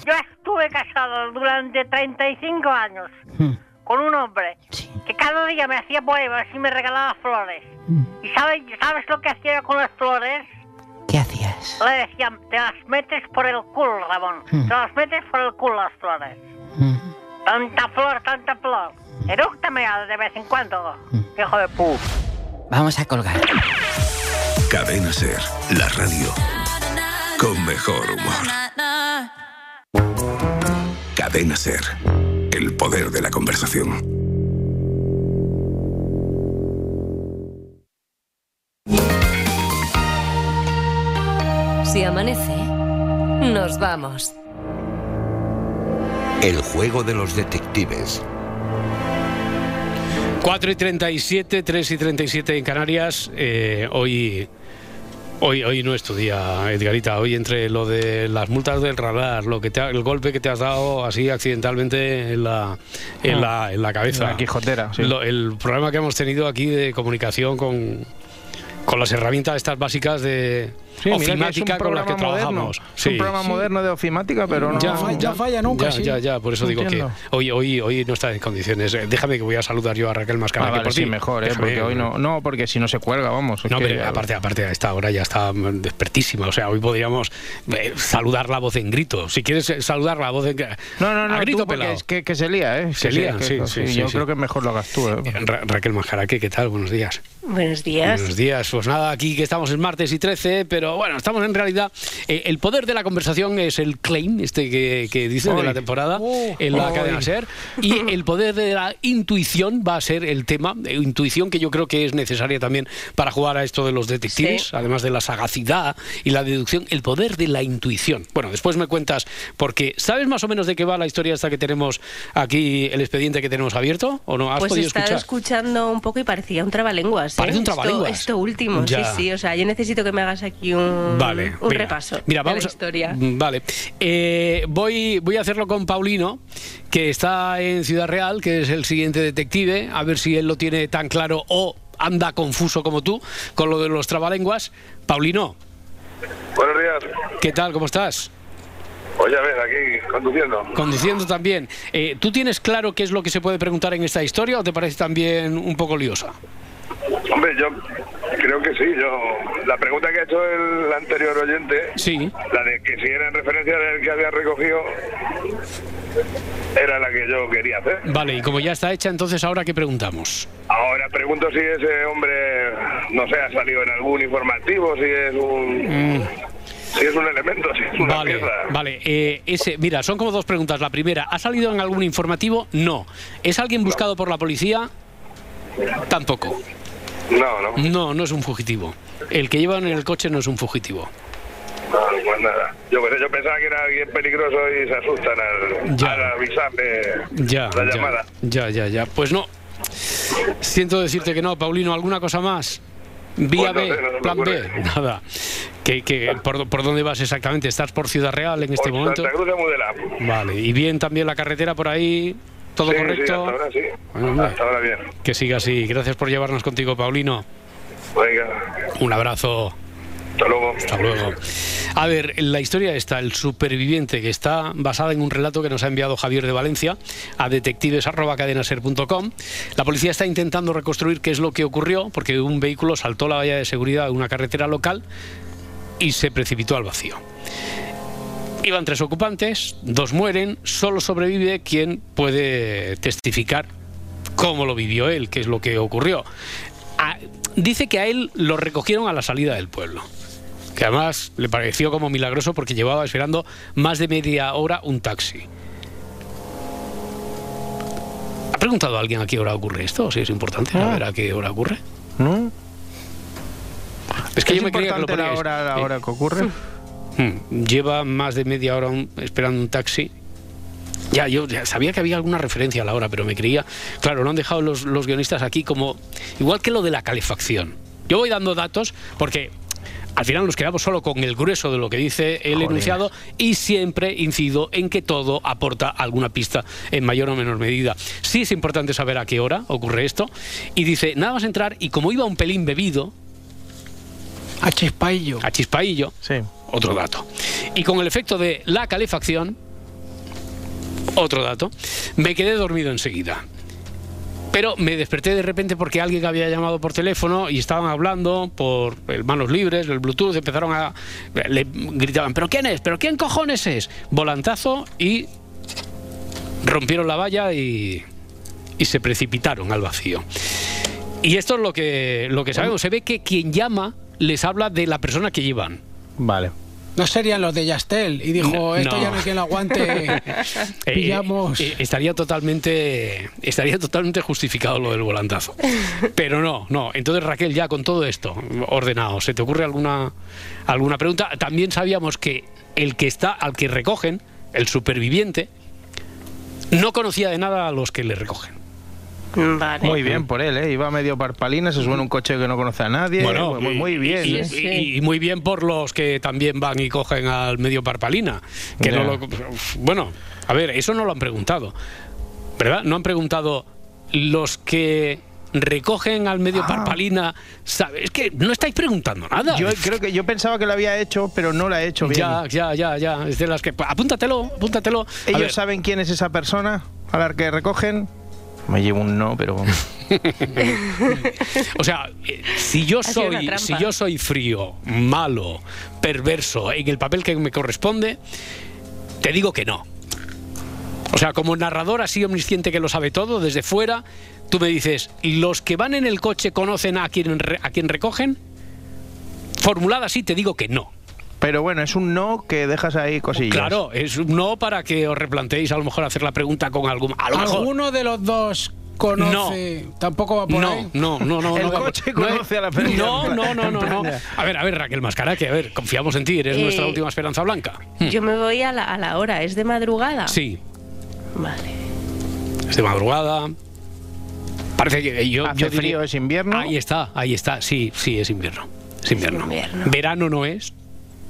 Yo estuve casado durante 35 años hmm. con un hombre que cada día me hacía poemas y me regalaba flores. Hmm. ¿Y sabes, sabes lo que hacía con las flores? ¿Qué hacías? Le decía, te las metes por el culo, Ramón. Te las metes por el culo las flores. Tanta flor, tanta flor. Erúctame de vez en cuando, hijo de pu. Vamos a colgar. Cadena Ser, la radio con mejor humor. Cadena Ser, el poder de la conversación. Si amanece, nos vamos. El juego de los detectives. 4 y 37, 3 y 37 en Canarias. Eh, hoy, hoy, hoy no es tu día, Edgarita. Hoy entre lo de las multas del radar, lo que te el golpe que te has dado así accidentalmente en la, en ah. la, en la cabeza. La Quijotera. el problema que hemos tenido aquí de comunicación con, con las herramientas estas básicas de Sí, ofimática con las que trabajamos. es un programa moderno de ofimática, pero no. Ya, falla nunca. Ya, ya, ya, por eso digo que hoy, hoy, hoy no está en condiciones. Eh, déjame que voy a saludar yo a Raquel Mascara. Ah, por sí, mejor, ¿eh? porque hoy no, no, porque si no se cuelga, vamos. No, pero aparte, aparte, a esta hora ya está despertísima. O sea, hoy podríamos eh, saludar la voz en grito. Si quieres eh, saludar la voz en No, no, no, a grito pelado. Es que, que, se lía, ¿eh? Se, lía, sí, sí, Yo creo que mejor lo hagas tú. Raquel Mascara, ¿qué tal? Buenos días. Buenos días. Buenos días. Pues nada, aquí que estamos el martes y 13, pero bueno, estamos en realidad eh, el poder de la conversación es el claim, este que, que dice de la temporada oh, en la cadena SER, y (laughs) el poder de la intuición va a ser el tema, de intuición que yo creo que es necesaria también para jugar a esto de los detectives, además de la sagacidad y la deducción, el poder de la intuición. Bueno, después me cuentas, porque ¿sabes más o menos de qué va la historia esta que tenemos aquí, el expediente que tenemos abierto? ¿O no has pues podido escuchar? escuchando un poco y parecía un trabalenguas. ¿eh? Parece un trabalenguas. Esto, último, sí, sí. O sea, yo necesito que me hagas aquí un. Vale un repaso mira, vamos de la historia. Vale. Eh, voy, voy a hacerlo con Paulino, que está en Ciudad Real, que es el siguiente detective, a ver si él lo tiene tan claro o anda confuso como tú con lo de los trabalenguas. Paulino. Buenos días. ¿Qué tal? ¿Cómo estás? Oye, a ver, aquí conduciendo. Conduciendo también. Eh, ¿Tú tienes claro qué es lo que se puede preguntar en esta historia o te parece también un poco liosa? Hombre, yo creo que sí. Yo La pregunta que ha hecho el anterior oyente, sí. la de que si era en referencia del que había recogido, era la que yo quería hacer. Vale, y como ya está hecha, entonces ahora qué preguntamos? Ahora pregunto si ese hombre no sé, ha salido en algún informativo, si es un... Mm. Si es un elemento, si es una Vale, pieza. vale. eh, ese, mira, son como dos preguntas. La primera, ¿ha salido en algún informativo? No. ¿Es alguien buscado por la policía? Tampoco. No, no. No, no es un fugitivo. El que llevan en el coche no es un fugitivo. No, pues nada. Yo, yo pensaba que era alguien peligroso y se asustan al, Ya. al avisarme Ya, la llamada. ya, ya, ya. Pues no. Siento decirte que no, Paulino. ¿Alguna cosa más? Vía Pues no B, no plan B, nada. ¿Qué, qué- por, por dónde vas exactamente? ¿Estás por Ciudad Real en este momento? Santa Cruz de Mudela. Vale, y bien también la carretera por ahí, todo Sí, sí, correcto. hasta ahora sí. Bueno, Hasta ahora bien. que siga así. Gracias por llevarnos contigo, Paulino. Venga, Un abrazo. hasta luego. Hasta luego. A ver, la historia está, el superviviente, que está basada en un relato que nos ha enviado Javier de Valencia a detectives.cadenaser.com. La policía está intentando reconstruir qué es lo que ocurrió, porque un vehículo saltó la valla de seguridad de una carretera local y se precipitó al vacío. Iban tres ocupantes, dos mueren, solo sobrevive quien puede testificar cómo lo vivió él, qué es lo que ocurrió. A- dice que a él lo recogieron a la salida del pueblo. Que además le pareció como milagroso porque llevaba esperando más de media hora un taxi. ¿Ha preguntado a alguien a qué hora ocurre esto? ¿O si es importante saber a qué hora ocurre? ¿No? Es que ¿Es yo me creía que lo la hora, la Eh, hora que ocurre? Hmm, Lleva más de media hora un- esperando un taxi. Ya, yo ya sabía que había alguna referencia a la hora, pero me creía. Claro, lo han dejado los, los guionistas aquí como. Igual que lo de la calefacción. Yo voy dando datos porque al final nos quedamos solo con el grueso de lo que dice el Joder. enunciado y siempre incido en que todo aporta alguna pista en mayor o menor medida. Sí es importante saber a qué hora ocurre esto. Y dice, nada más entrar, y como iba un pelín bebido, A chispaillo. a chispaillo, otro dato. Y con el efecto de la calefacción, otro dato, me quedé dormido enseguida. Pero me desperté de repente porque alguien había llamado por teléfono y estaban hablando por el manos libres, el Bluetooth, empezaron a... le gritaban, ¿pero quién es? ¿pero quién cojones es? Volantazo y rompieron la valla y, y se precipitaron al vacío. Y esto es lo que, lo que sabemos. Se ve que quien llama les habla de la persona que llevan. Vale. No serían los de Yastel. Y dijo, No, esto no. ya no hay quien lo aguante. (laughs) Eh, Pillamos. eh, estaría totalmente estaría totalmente justificado lo del volantazo. Pero no, no. Entonces Raquel, ya con todo esto ordenado, ¿se te ocurre alguna alguna pregunta? También sabíamos que el que está al que recogen, el superviviente, no conocía de nada a los que le recogen. Vale. Muy bien por él, ¿eh? Iba medio parpalina, se sube en un coche que no conoce a nadie. Bueno, muy, muy bien. Y, ¿eh? y- y muy bien por los que también van y cogen al medio parpalina. Que no lo, bueno, a ver, eso no lo han preguntado. ¿Verdad? No han preguntado los que recogen al medio parpalina. ¿sabe? Es que no estáis preguntando nada. Yo creo que yo pensaba que lo había hecho, pero no lo ha hecho bien. Ya, ya, ya, ya. Es de las que. Apúntatelo, apúntatelo. A ¿Ellos ver, saben quién es esa persona a la que recogen? Me llevo un no, pero... (laughs) O sea, eh, si yo soy, si yo soy frío, malo, perverso, en el papel que me corresponde, te digo que no. O sea, como narrador así omnisciente que lo sabe todo, desde fuera, tú me dices, ¿los que van en el coche conocen a quien, re- a quien recogen? Formulada así, te digo que no. Pero bueno, es un no que dejas ahí cosillas. Claro, es un no para que os replanteéis a lo mejor hacer la pregunta con algún... A lo mejor, ¿Alguno de los dos conoce? Tampoco va por no, ahí. no, no, no. (laughs) El no coche no es- conoce a la persona. No, no, no, no, no. A ver, a ver, Raquel Mascara, que a ver, confiamos en ti, eres Eh, nuestra última esperanza blanca. Hmm. Yo me voy a la, a la hora, ¿es de madrugada? Sí, Vale. es de madrugada. Parece que yo. ¿Hace yo diría- frío, es invierno? Ahí está, ahí está. Sí, sí, es invierno. Es invierno. invierno. Verano no es.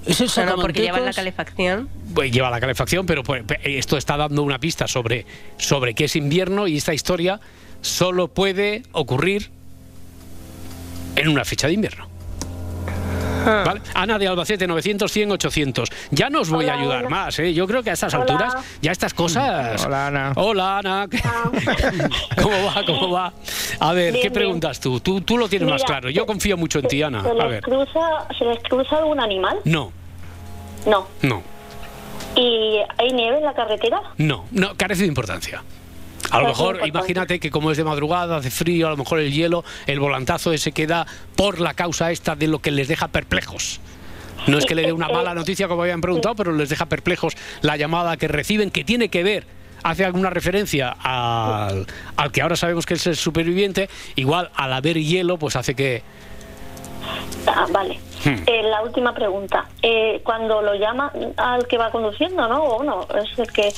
¿Es el No, no, porque llevan la calefacción. Pues lleva la calefacción, pero pues, esto está dando una pista sobre, sobre qué es invierno y esta historia solo puede ocurrir en una fecha de invierno. Ah. ¿Vale? Ana de Albacete, 900, 100, 800. Ya no os voy a ayudar más, ¿eh? Yo creo que a estas Hola. alturas, ya estas cosas. Hola, Ana. Hola, Ana. (laughs) ¿Cómo va? ¿Cómo va? A ver, Bien, ¿qué bien. preguntas tú? tú? Tú lo tienes más claro. Yo confío mucho en ti, Ana. ¿Se A les, ver. cruza, ¿Se les cruza algún animal? No, No. no, ¿Y hay nieve en la carretera? no, no, carece de importancia. A lo mejor, imagínate que como es de madrugada, hace frío, a lo mejor el hielo, el volantazo ese que da por la causa esta de lo que les deja perplejos. No es que le dé una mala noticia como habían preguntado, pero les deja perplejos la llamada que reciben, que tiene que ver, hace alguna referencia al, al que ahora sabemos que es el superviviente, igual al haber hielo, pues hace que... Ah, vale. Hmm. Eh, la última pregunta. Eh, cuando lo llaman al que va conduciendo, ¿no? O no, es el que...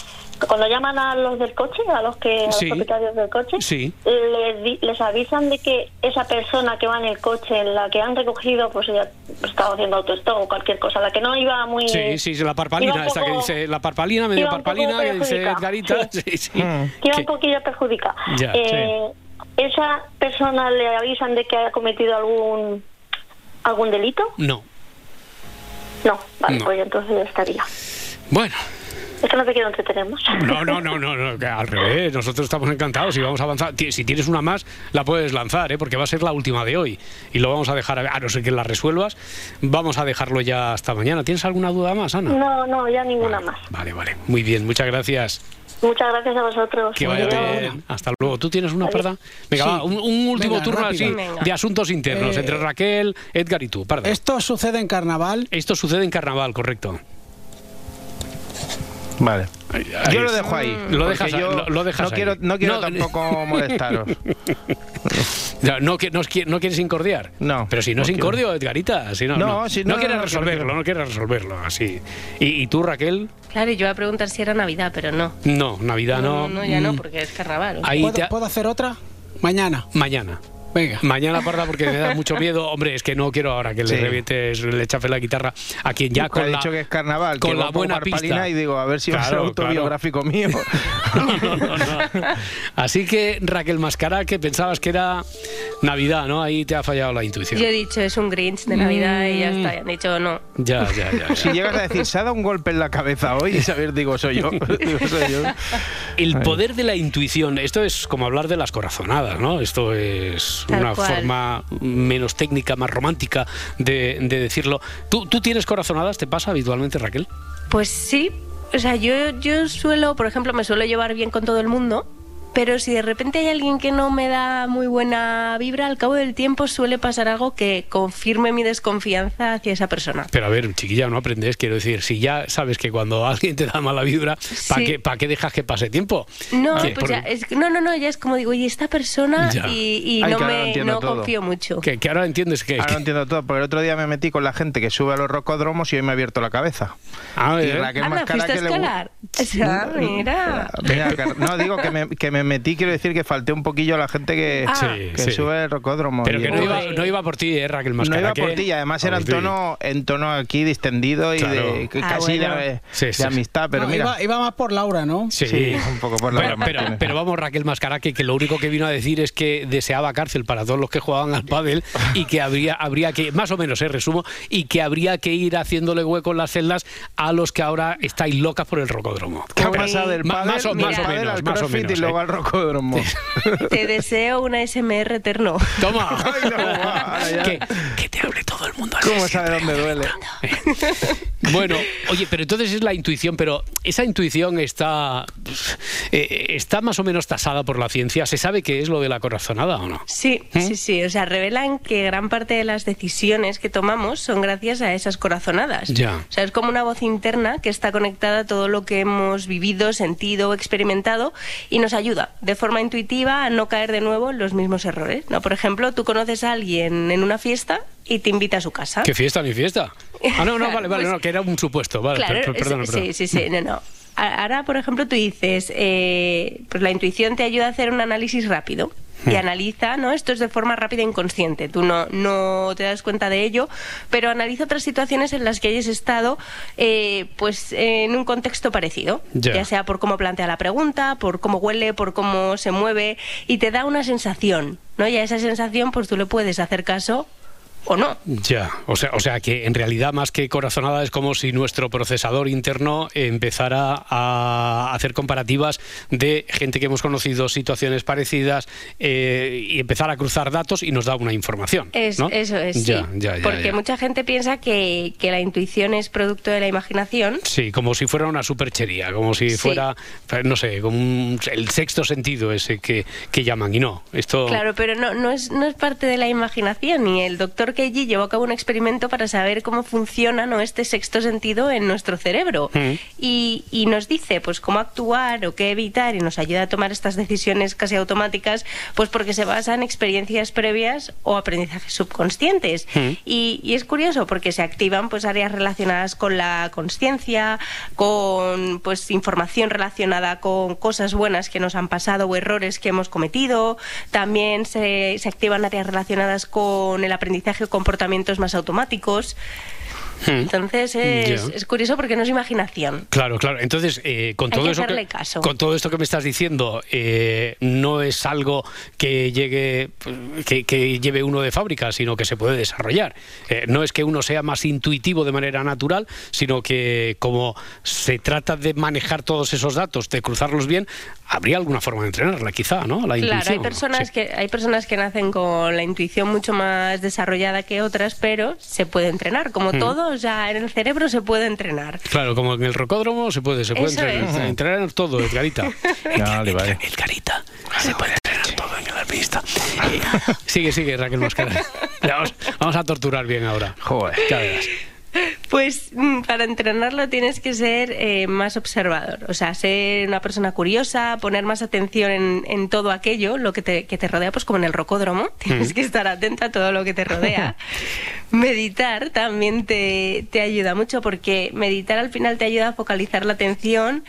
Cuando llaman a los del coche, a los que a Sí. los propietarios del coche, Sí. les, di- les avisan de que esa persona que va en el coche, en la que han recogido, pues ella estaba haciendo autostop o cualquier cosa, la que no iba muy... Sí, sí, la parpalina, esta que dice, la parpalina, medio parpalina, que dice Edgarita. sí. (laughs) Sí, sí. que iba un poquillo perjudicada. Ya, Eh, ¿Esa persona le avisan de que haya cometido algún algún delito? No. No, vale, No. pues entonces ya estaría. Bueno. Es que no te quiero entretener más. No, no, (laughs) no, no, no, que al revés. Nosotros estamos encantados y vamos a avanzar. Si tienes una más, la puedes lanzar, ¿eh? porque va a ser la última de hoy. Y lo vamos a dejar, a no ser que la resuelvas, vamos a dejarlo ya hasta mañana. ¿Tienes alguna duda más, Ana? No, no, ya ninguna más. Vale, vale. Muy bien, muchas gracias. Muchas gracias a vosotros. Que vaya bien. Hasta luego. ¿Tú tienes una, parda? Venga, Sí. va, un, un último Venga, turno rápido. así Venga. de asuntos internos Eh, entre Raquel, Edgar y tú. Parda. Esto sucede en carnaval. Esto sucede en carnaval, correcto. Vale. Yo lo dejo ahí. Lo porque dejas, yo lo, lo dejas no ahí. quiero, no quiero tampoco (laughs) molestaros. No, no, no, qui- no quieres incordiar. No. Pero si no es incordio, Edgarita. Si no, No, no, si no no, quieres resolverlo, quiero. no quieres resolverlo así. ¿Y, y tú, Raquel? Claro, y yo iba a preguntar si era Navidad, pero no. No, Navidad no. No, ya no, Mm, porque es carnaval. o sea. Ahí ¿Puedo, te- puedo hacer otra? Mañana. Mañana. Venga. Mañana, parda, porque me da mucho miedo. Hombre, es que no quiero ahora que Sí. le revientes, le chafe la guitarra a quien ya ha con la, dicho que es carnaval, con que la buena pista. y digo, a ver si va a ser Claro, autobiográfico mío. (laughs) No, no, no. Así que, Raquel Mascara, que pensabas que era Navidad, ¿no? Ahí te ha fallado la intuición. Yo he dicho, es un Grinch de Navidad y ya está. Y han dicho, no. Ya, ya, ya. ya. Si llegas a decir, se ha dado un golpe en la cabeza hoy, (laughs) y saber, digo, soy yo. (laughs) Digo, soy yo. El poder de la intuición, esto es como hablar de las corazonadas, ¿no? Esto es Tal una cual. forma menos técnica, más romántica de, de decirlo. ¿Tú, ¿Tú tienes corazonadas? ¿Te pasa habitualmente, Raquel? Pues sí. O sea, yo, yo suelo, por ejemplo, me suelo llevar bien con todo el mundo. Pero si de repente hay alguien que no me da muy buena vibra, al cabo del tiempo suele pasar algo que confirme mi desconfianza hacia esa persona. Pero a ver, chiquilla, no aprendes, quiero decir, si ya sabes que cuando alguien te da mala vibra, ¿para Sí. qué, pa' qué dejas que pase tiempo? No, pues Por- ya, es, que- no, no, no, ya es como digo, oye, esta persona Ya. y, y Ay, no que ahora lo me entiendo no confío mucho. que, que ahora entiendes que... Ahora lo entiendo todo, porque el otro día me metí con la gente que sube a los rocódromos y hoy me ha abierto la cabeza. Ah, y ¿eh? Raquel Anda, Mascara fuiste a que le gu- escalar. (laughs) O sea, mira. Mira, no, digo que me, que me metí, quiero decir que falté un poquillo a la gente que, Ah. Sí, que sí. sube el rocódromo. Pero que no iba, no iba por ti, ¿eh, Raquel No Mascara? iba que- por ti, además era en tono, en tono aquí distendido y Claro. de, Ah, casi bueno. de, Sí, de sí. amistad, pero No, mira. iba, iba más por Laura, ¿no? Sí. Sí, un poco por la Pero, pero, vamos, Raquel Mascara, que, que lo único que vino a decir es que deseaba cárcel para todos los que jugaban al pádel y que habría, habría que, más o menos, eh, resumo, y que habría que ir haciéndole hueco en las celdas a los que ahora estáis locas por el rocódromo. ¿Qué ha pasado del pádel, más o- más menos, más o menos, y luego al rocódromo? (laughs) Te deseo una SMR eterno. Toma. (laughs) Ay, no, que, que te hable todo el mundo. ¿Cómo sabe dónde duele? (laughs) Bueno, oye, pero entonces es la intuición, pero esa intuición está, eh, está más o menos tasada por la ciencia. ¿Se sabe qué es lo de la corazonada o no? Sí, sí, sí. O sea, revelan que gran parte de las decisiones que tomamos son gracias a esas corazonadas. Ya. O sea, es como una voz interna que está conectada a todo lo que hemos vivido, sentido, experimentado y nos ayuda de forma intuitiva a no caer de nuevo en los mismos errores. ¿no? Por ejemplo, tú conoces a alguien en una fiesta y te invita a su casa. ¿Qué fiesta ni fiesta? Ah, no, no, vale, vale, pues- (laughs) no, que era un supuesto. Vale, Claro, per- per- perdona, sí, sí, sí, no, no. Ahora, por ejemplo, tú dices, eh, pues la intuición te ayuda a hacer un análisis rápido. Y analiza, ¿no? Esto es de forma rápida e inconsciente. Tú no, no te das cuenta de ello, pero analiza otras situaciones en las que hayas estado, eh, pues, en un contexto parecido. Ya. sea por cómo plantea la pregunta, por cómo huele, por cómo se mueve y te da una sensación, ¿no? Y a esa sensación, pues tú le puedes hacer caso o no. Ya, o sea, o sea que en realidad más que corazonada es como si nuestro procesador interno empezara a hacer comparativas de gente que hemos conocido, situaciones parecidas eh, y empezar a cruzar datos y nos da una información. Eso es, sí. Porque mucha gente piensa que, la intuición es producto de la imaginación. Sí, como si fuera una superchería, como si fuera, no sé, como el sexto sentido ese que, que llaman y no. Esto... Claro, pero no, no, es, no es parte de la imaginación y el doctor Keiji llevó a cabo un experimento para saber cómo funciona ¿no? este sexto sentido en nuestro cerebro. Mm. Y, y, nos dice pues cómo actuar o qué evitar y nos ayuda a tomar estas decisiones casi automáticas, pues porque se basa en experiencias previas o aprendizajes subconscientes. Mm. Y, y, es curioso porque se activan pues áreas relacionadas con la conciencia, con pues información relacionada con cosas buenas que nos han pasado o errores que hemos cometido. También se, se activan áreas relacionadas con el aprendizaje comportamientos más automáticos. Hmm. Entonces es, curioso porque no es imaginación. Claro, claro. Entonces, eh, con, todo eso con todo esto que me estás diciendo, eh, no es algo que llegue que, lleve uno de fábrica, sino que se puede desarrollar. Eh, no es que uno sea más intuitivo de manera natural, sino que como se trata de manejar todos esos datos, de cruzarlos bien, habría alguna forma de entrenarla, quizá, ¿no? La claro, hay personas que hay personas que nacen con la intuición mucho más desarrollada que otras, pero se puede entrenar, como hmm. todo o sea, en el cerebro se puede entrenar. Claro, como en el rocódromo se puede, se puede entrenar, entrenar, todo, Edgarita. (laughs) vale, vale. Edgarita, se puede entrenar todo en el alpinista. (laughs) sigue, sigue, Raquel Mascara. (laughs) Vamos, vamos a torturar bien ahora. Joder. Ya verás. Pues mm, para entrenarlo tienes que ser eh, más observador, o sea, ser una persona curiosa, poner más atención en, todo aquello, lo que te, que te, rodea, pues como en el rocódromo, (laughs) tienes mm. que estar atenta a todo lo que te rodea. (laughs) meditar también te, te ayuda mucho porque meditar al final te ayuda a focalizar la atención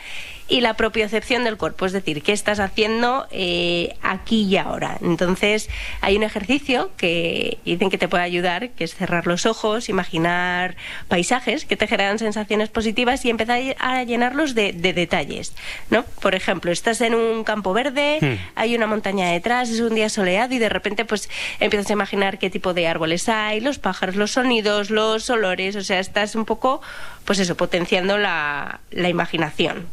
y la propiocepción del cuerpo, es decir, qué estás haciendo eh, aquí y ahora. Entonces, hay un ejercicio que dicen que te puede ayudar, que es cerrar los ojos, imaginar paisajes que te generan sensaciones positivas y empezar a llenarlos de, detalles. ¿no? Por ejemplo, estás en un campo verde, hmm. hay una montaña detrás, es un día soleado y de repente pues empiezas a imaginar qué tipo de árboles hay, los pájaros, los sonidos, los olores, o sea, estás un poco, pues eso, potenciando la, la imaginación.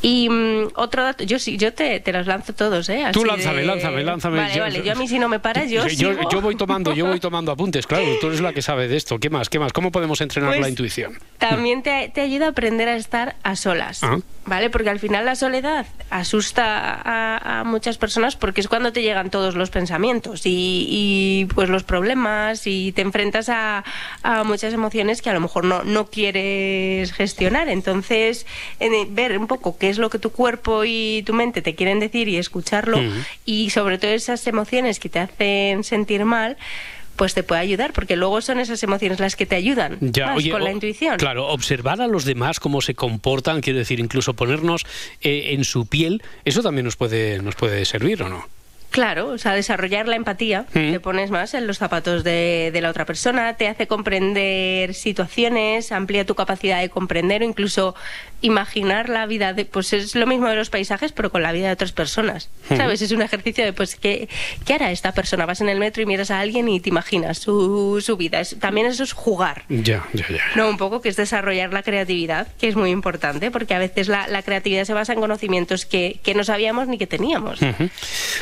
Y mm, otro dato, yo sí, yo te, te, los lanzo todos, ¿eh? tú lánzame, lánzame, lánzame. Vale, vale, yo a mí si no me paras, yo, yo, yo, voy tomando, yo voy (laughs) tomando apuntes, claro, tú eres la que sabe de esto. ¿Qué más? ¿Qué más? ¿Cómo podemos entrenar la pues intuición? También te, te, ayuda a aprender a estar a solas, ah. ¿vale? Porque al final la soledad asusta a, a, muchas personas porque es cuando te llegan todos los pensamientos y, y pues los problemas y te enfrentas a, a, muchas emociones que a lo mejor no, no quieres gestionar. Entonces, en, ver un poco qué es lo que tu cuerpo y tu mente te quieren decir y escucharlo y sobre todo esas emociones que te hacen sentir mal pues te puede ayudar, porque luego son esas emociones las que te ayudan con la intuición. Claro, observar a los demás cómo se comportan, quiero decir, incluso ponernos eh, en su piel, eso también nos puede, nos puede servir, ¿o no? Claro, o sea, desarrollar la empatía, mm. te pones más en los zapatos de, la otra persona, te hace comprender situaciones, amplía tu capacidad de comprender o incluso imaginar la vida, de, pues es lo mismo de los paisajes, pero con la vida de otras personas. ¿sabes? Es un ejercicio de, pues, ¿qué, ¿qué, hará esta persona? Vas en el metro y miras a alguien y te imaginas su, su vida. también eso es jugar. Ya, ya, ya. No, un poco que es desarrollar la creatividad, que es muy importante, porque a veces la, creatividad se basa en conocimientos que, que, no sabíamos ni que teníamos.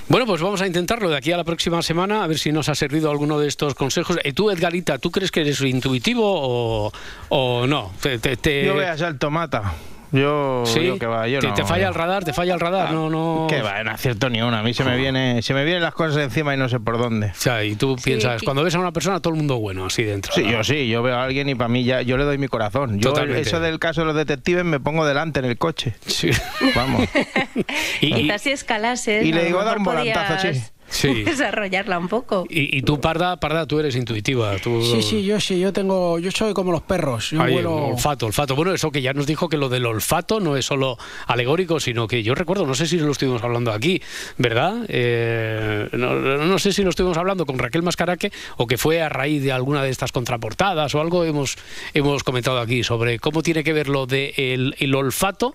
Bueno, pues vamos a intentarlo de aquí a la próxima semana, a ver si nos ha servido alguno de estos consejos. ¿Y tú, Edgarita, tú crees que eres intuitivo o, no? Yo voy a ser tomata. Yo, ¿Sí? que va, yo ¿Te, falla el radar? ¿Te falla el radar? no, no. Que va, no acierto ni una. A mí se me viene, se me vienen las cosas encima y no sé por dónde. O sea, y tú piensas, cuando ves a una persona, todo el mundo bueno, así dentro. Sí, yo sí, yo veo a alguien y para mí ya, yo le doy mi corazón. Yo eso del caso de los detectives me pongo delante en el coche. Sí. Vamos. (laughs) y, Quizás si escalases. Y le digo a dar un volantazo, sí sí. (laughs) desarrollarla un poco. Y, tú, Parda, Parda, tú eres intuitiva. Tú... Sí, sí, yo sí, yo tengo, yo soy como los perros. Yo Olfato, olfato. Bueno, eso que ya nos dijo que lo del olfato no es solo alegórico, sino que yo recuerdo, no sé si lo estuvimos hablando aquí, ¿verdad? Eh, no, sé si lo estuvimos hablando con Raquel Mascaraque o que fue a raíz de alguna de estas contraportadas o algo hemos, hemos comentado aquí sobre cómo tiene que ver lo del de el olfato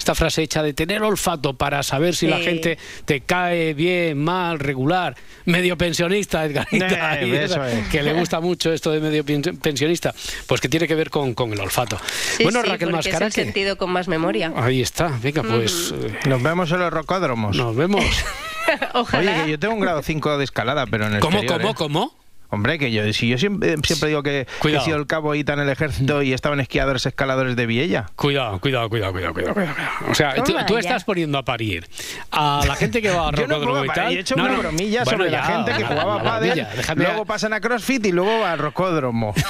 esta frase hecha de tener olfato para saber si la gente te cae bien, mal, regular medio pensionista, Edgarita, Eh, eso es. que le gusta mucho esto de medio pen- pensionista, pues que tiene que ver con, con el olfato. Sí, bueno, sí, Raquel porque es el sentido con más memoria. ahí está, venga, pues eh, Nos vemos en los rocódromos. nos vemos. (laughs) Oye, que yo tengo un grado 5 de escalada, pero en el ¿Cómo, exterior, cómo, ¿eh? cómo? Hombre, que yo, si yo siempre, siempre digo que, que Cuidado. he sido el cabo Ita en el ejército y estaban esquiadores escaladores de Viella. Cuidado, cuidado, cuidado, cuidado, cuidado. cuidado. O sea, tú, tú ya. estás poniendo a parir a la gente que va a (laughs) no rocódromo pongo y tal. he hecho No, una no. bromilla Bueno, sobre ya, la gente que jugaba a pádel, luego pasan a CrossFit y luego a rocódromo. (laughs)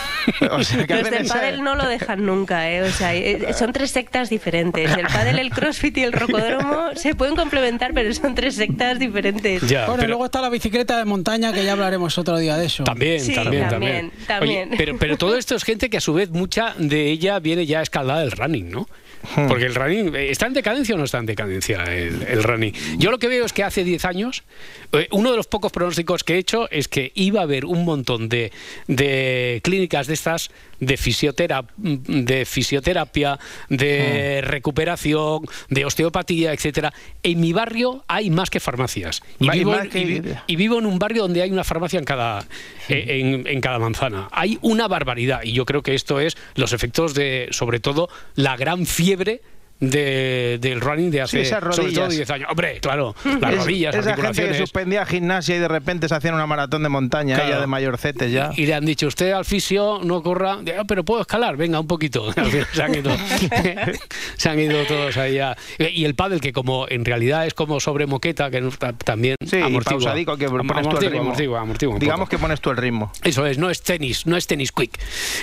O sea, que Los del pádel no lo dejan nunca, ¿eh? O sea, eh, son tres sectas diferentes. El pádel, el crossfit y el rocódromo (laughs) se pueden complementar, pero son tres sectas diferentes. bueno, y luego está la bicicleta de montaña, que ya hablaremos otro día de eso. También, Sí, también, también, también. Oye, pero, pero todo esto es gente que a su vez mucha de ella viene ya escaldada del running, ¿no? Hmm. Porque el running, eh, ¿está en decadencia o no está en decadencia el, el running? Yo lo que veo es que hace 10 años, eh, uno de los pocos pronósticos que he hecho es que iba a haber un montón de, de clínicas de estas, de, fisiotera- de fisioterapia, de recuperación, de osteopatía, etcétera. En mi barrio hay más que farmacias. Y Va- vivo, en- que- y vi- y vivo en un barrio donde hay una farmacia en cada, eh, en, en cada manzana. Hay una barbaridad y yo creo que esto es los efectos de, sobre todo, la gran quiebre de- del running de hace Sí, sobre todo rodillas. 10 años. Hombre, claro, (laughs) las Es- rodillas, Esa gente que articulaciones. suspendía gimnasia y de repente se hacían una maratón de montaña, Claro. ya de mayorcetes ya. Y le han dicho, usted al fisio no corra, "Ah, pero puedo escalar, venga, un poquito. (laughs) Se, han ido, (laughs) se han ido todos ahí a- Y el pádel, que como en realidad es como sobre moqueta, que también Sí, amortigua. que pones tú el amortigua, ritmo. amortigua, amortigua un Digamos poco. que pones tú el ritmo. Eso es, no es tenis, no es tenis quick.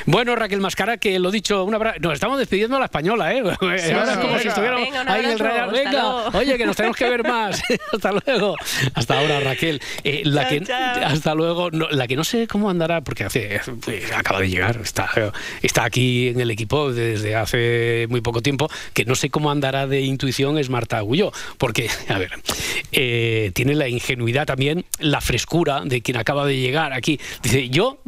Bueno, Raquel Mascara, que lo dicho, una nos estamos despidiendo a la española, ¿eh? Ahora es como venga. si estuviéramos Venga, ahí en el abrazo, Real. hasta Venga, luego. oye, que nos tenemos que ver más. (laughs) (laughs) hasta luego. Hasta ahora, Raquel. Eh, la Chao, que, chao. Hasta luego. No, la que no sé cómo andará, porque hace, eh, acaba de llegar, está, está aquí en el equipo desde hace muy poco tiempo, que no sé cómo andará de intuición es Marta Agulló, porque, a ver, eh, tiene la ingenuidad también, la frescura de quien acaba de llegar aquí. Dice, yo,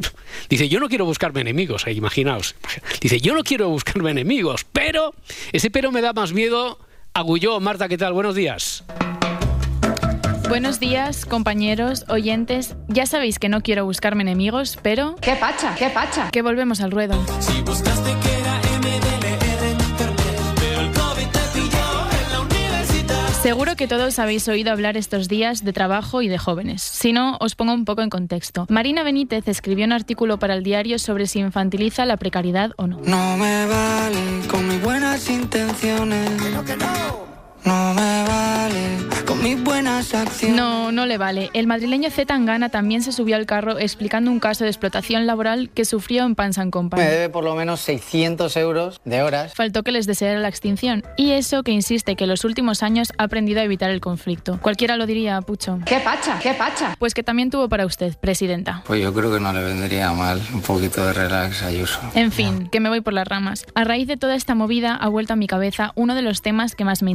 dice, yo no quiero buscarme enemigos, eh, imaginaos. Dice, yo no quiero buscarme enemigos, pero ese pero me da más miedo. Agulló, Marta, ¿qué tal? Buenos días. Buenos días, compañeros, oyentes. Ya sabéis que no quiero buscarme enemigos, pero... ¿Qué pacha? ¿Qué pacha? Que volvemos al ruedo. Si buscaste que Seguro que todos habéis oído hablar estos días de trabajo y de jóvenes. Si no, os pongo un poco en contexto. Marina Benítez escribió un artículo para el diario sobre si infantiliza la precariedad o no. No me vale con mis buenas intenciones. No me vale con mis buenas acciones. No, no le vale. El madrileño Z Tangana también se subió al carro explicando un caso de explotación laboral que sufrió en Pansan Company. Me debe por lo menos 600 euros de horas. Faltó que les deseara la extinción. Y eso que insiste que en los últimos años ha aprendido a evitar el conflicto. Cualquiera lo diría, Pucho. ¿Qué pacha? ¿Qué pacha? Pues que también tuvo para usted, presidenta. Pues yo creo que no le vendría mal un poquito de relax a Ayuso. En fin, que me voy por las ramas. A raíz de toda esta movida ha vuelto a mi cabeza uno de los temas que más me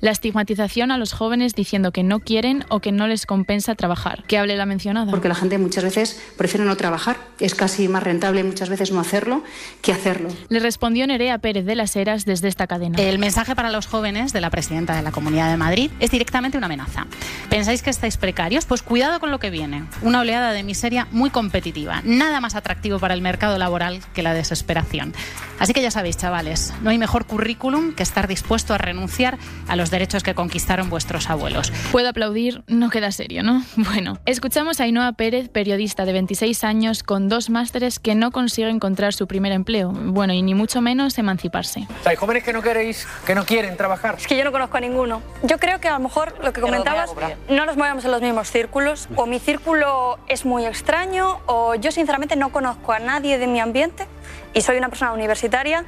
La estigmatización a los jóvenes diciendo que no quieren o que no les compensa trabajar. Que hable la mencionada. Porque la gente muchas veces prefiere no trabajar. Es casi más rentable muchas veces no hacerlo que hacerlo. Le respondió Nerea Pérez de las Heras desde esta cadena. El mensaje para los jóvenes de la presidenta de la Comunidad de Madrid es directamente una amenaza. ¿Pensáis que estáis precarios? Pues cuidado con lo que viene. Una oleada de miseria muy competitiva. Nada más atractivo para el mercado laboral que la desesperación. Así que ya sabéis, chavales, no hay mejor currículum que estar dispuesto a renunciar a los derechos que conquistaron vuestros abuelos. Puedo aplaudir, no queda serio, ¿no? (laughs) Bueno, escuchamos a Ainhoa Pérez, periodista de 26 años con dos másteres que no consigue encontrar su primer empleo. Bueno, y ni mucho menos emanciparse. Hay jóvenes que no queréis, que no quieren trabajar. Es que yo no conozco a ninguno. Yo creo que a lo mejor lo que comentabas, no nos movemos en los mismos círculos, o mi círculo es muy extraño, o yo sinceramente no conozco a nadie de mi ambiente y soy una persona universitaria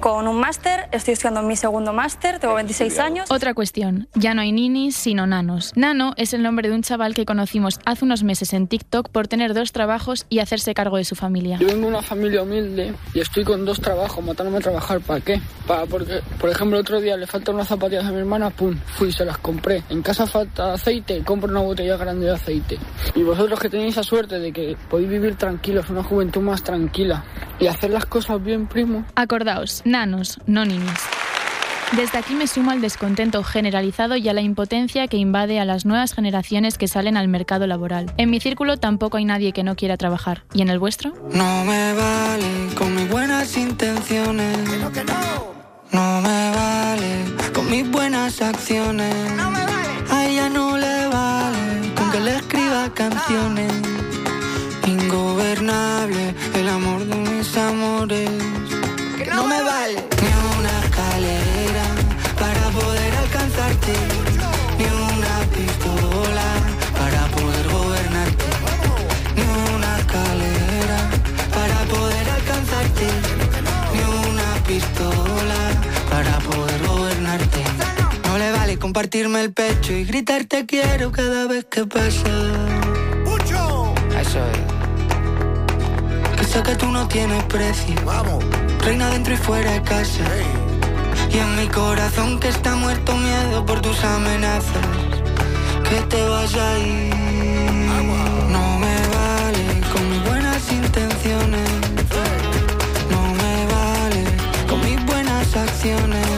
con un máster, estoy estudiando mi segundo máster, tengo 26 años. Otra cuestión, ya no hay ninis, sino nanos. Nano es el nombre de un chaval que conocimos hace unos meses en TikTok por tener dos trabajos y hacerse cargo de su familia. Yo vengo de una familia humilde y estoy con dos trabajos, matándome a trabajar. ¿Para qué? Para, porque, por ejemplo, otro día le faltan unas zapatillas a mi hermana, pum, fui, se las compré. En casa falta aceite, compro una botella grande de aceite. Y vosotros que tenéis esa suerte de que podéis vivir tranquilos, una juventud más tranquila y hacer las cosas bien, primo. Acordaos, nanos, no ninis. Desde aquí me sumo al descontento generalizado y a la impotencia que invade a las nuevas generaciones que salen al mercado laboral. En mi círculo tampoco hay nadie que no quiera trabajar. ¿Y en el vuestro? No me vale con mis buenas intenciones. no. me vale con mis buenas acciones. No me vale. A ella no le vale con que le escriba canciones. Ingobernable el amor de mis amores. No me vale ni una escalera para poder alcanzarte. Ni una pistola para poder gobernarte. Ni una escalera para poder alcanzarte. Ni una pistola para poder gobernarte. No le vale compartirme el pecho y gritarte quiero cada vez que pasa. Eso es. Sé que tú no tienes precio. Vamos. Reina dentro y fuera de casa. Y en mi corazón que está muerto miedo por tus amenazas. Que te vas a ir. No me vale con mis buenas intenciones. No me vale con mis buenas acciones.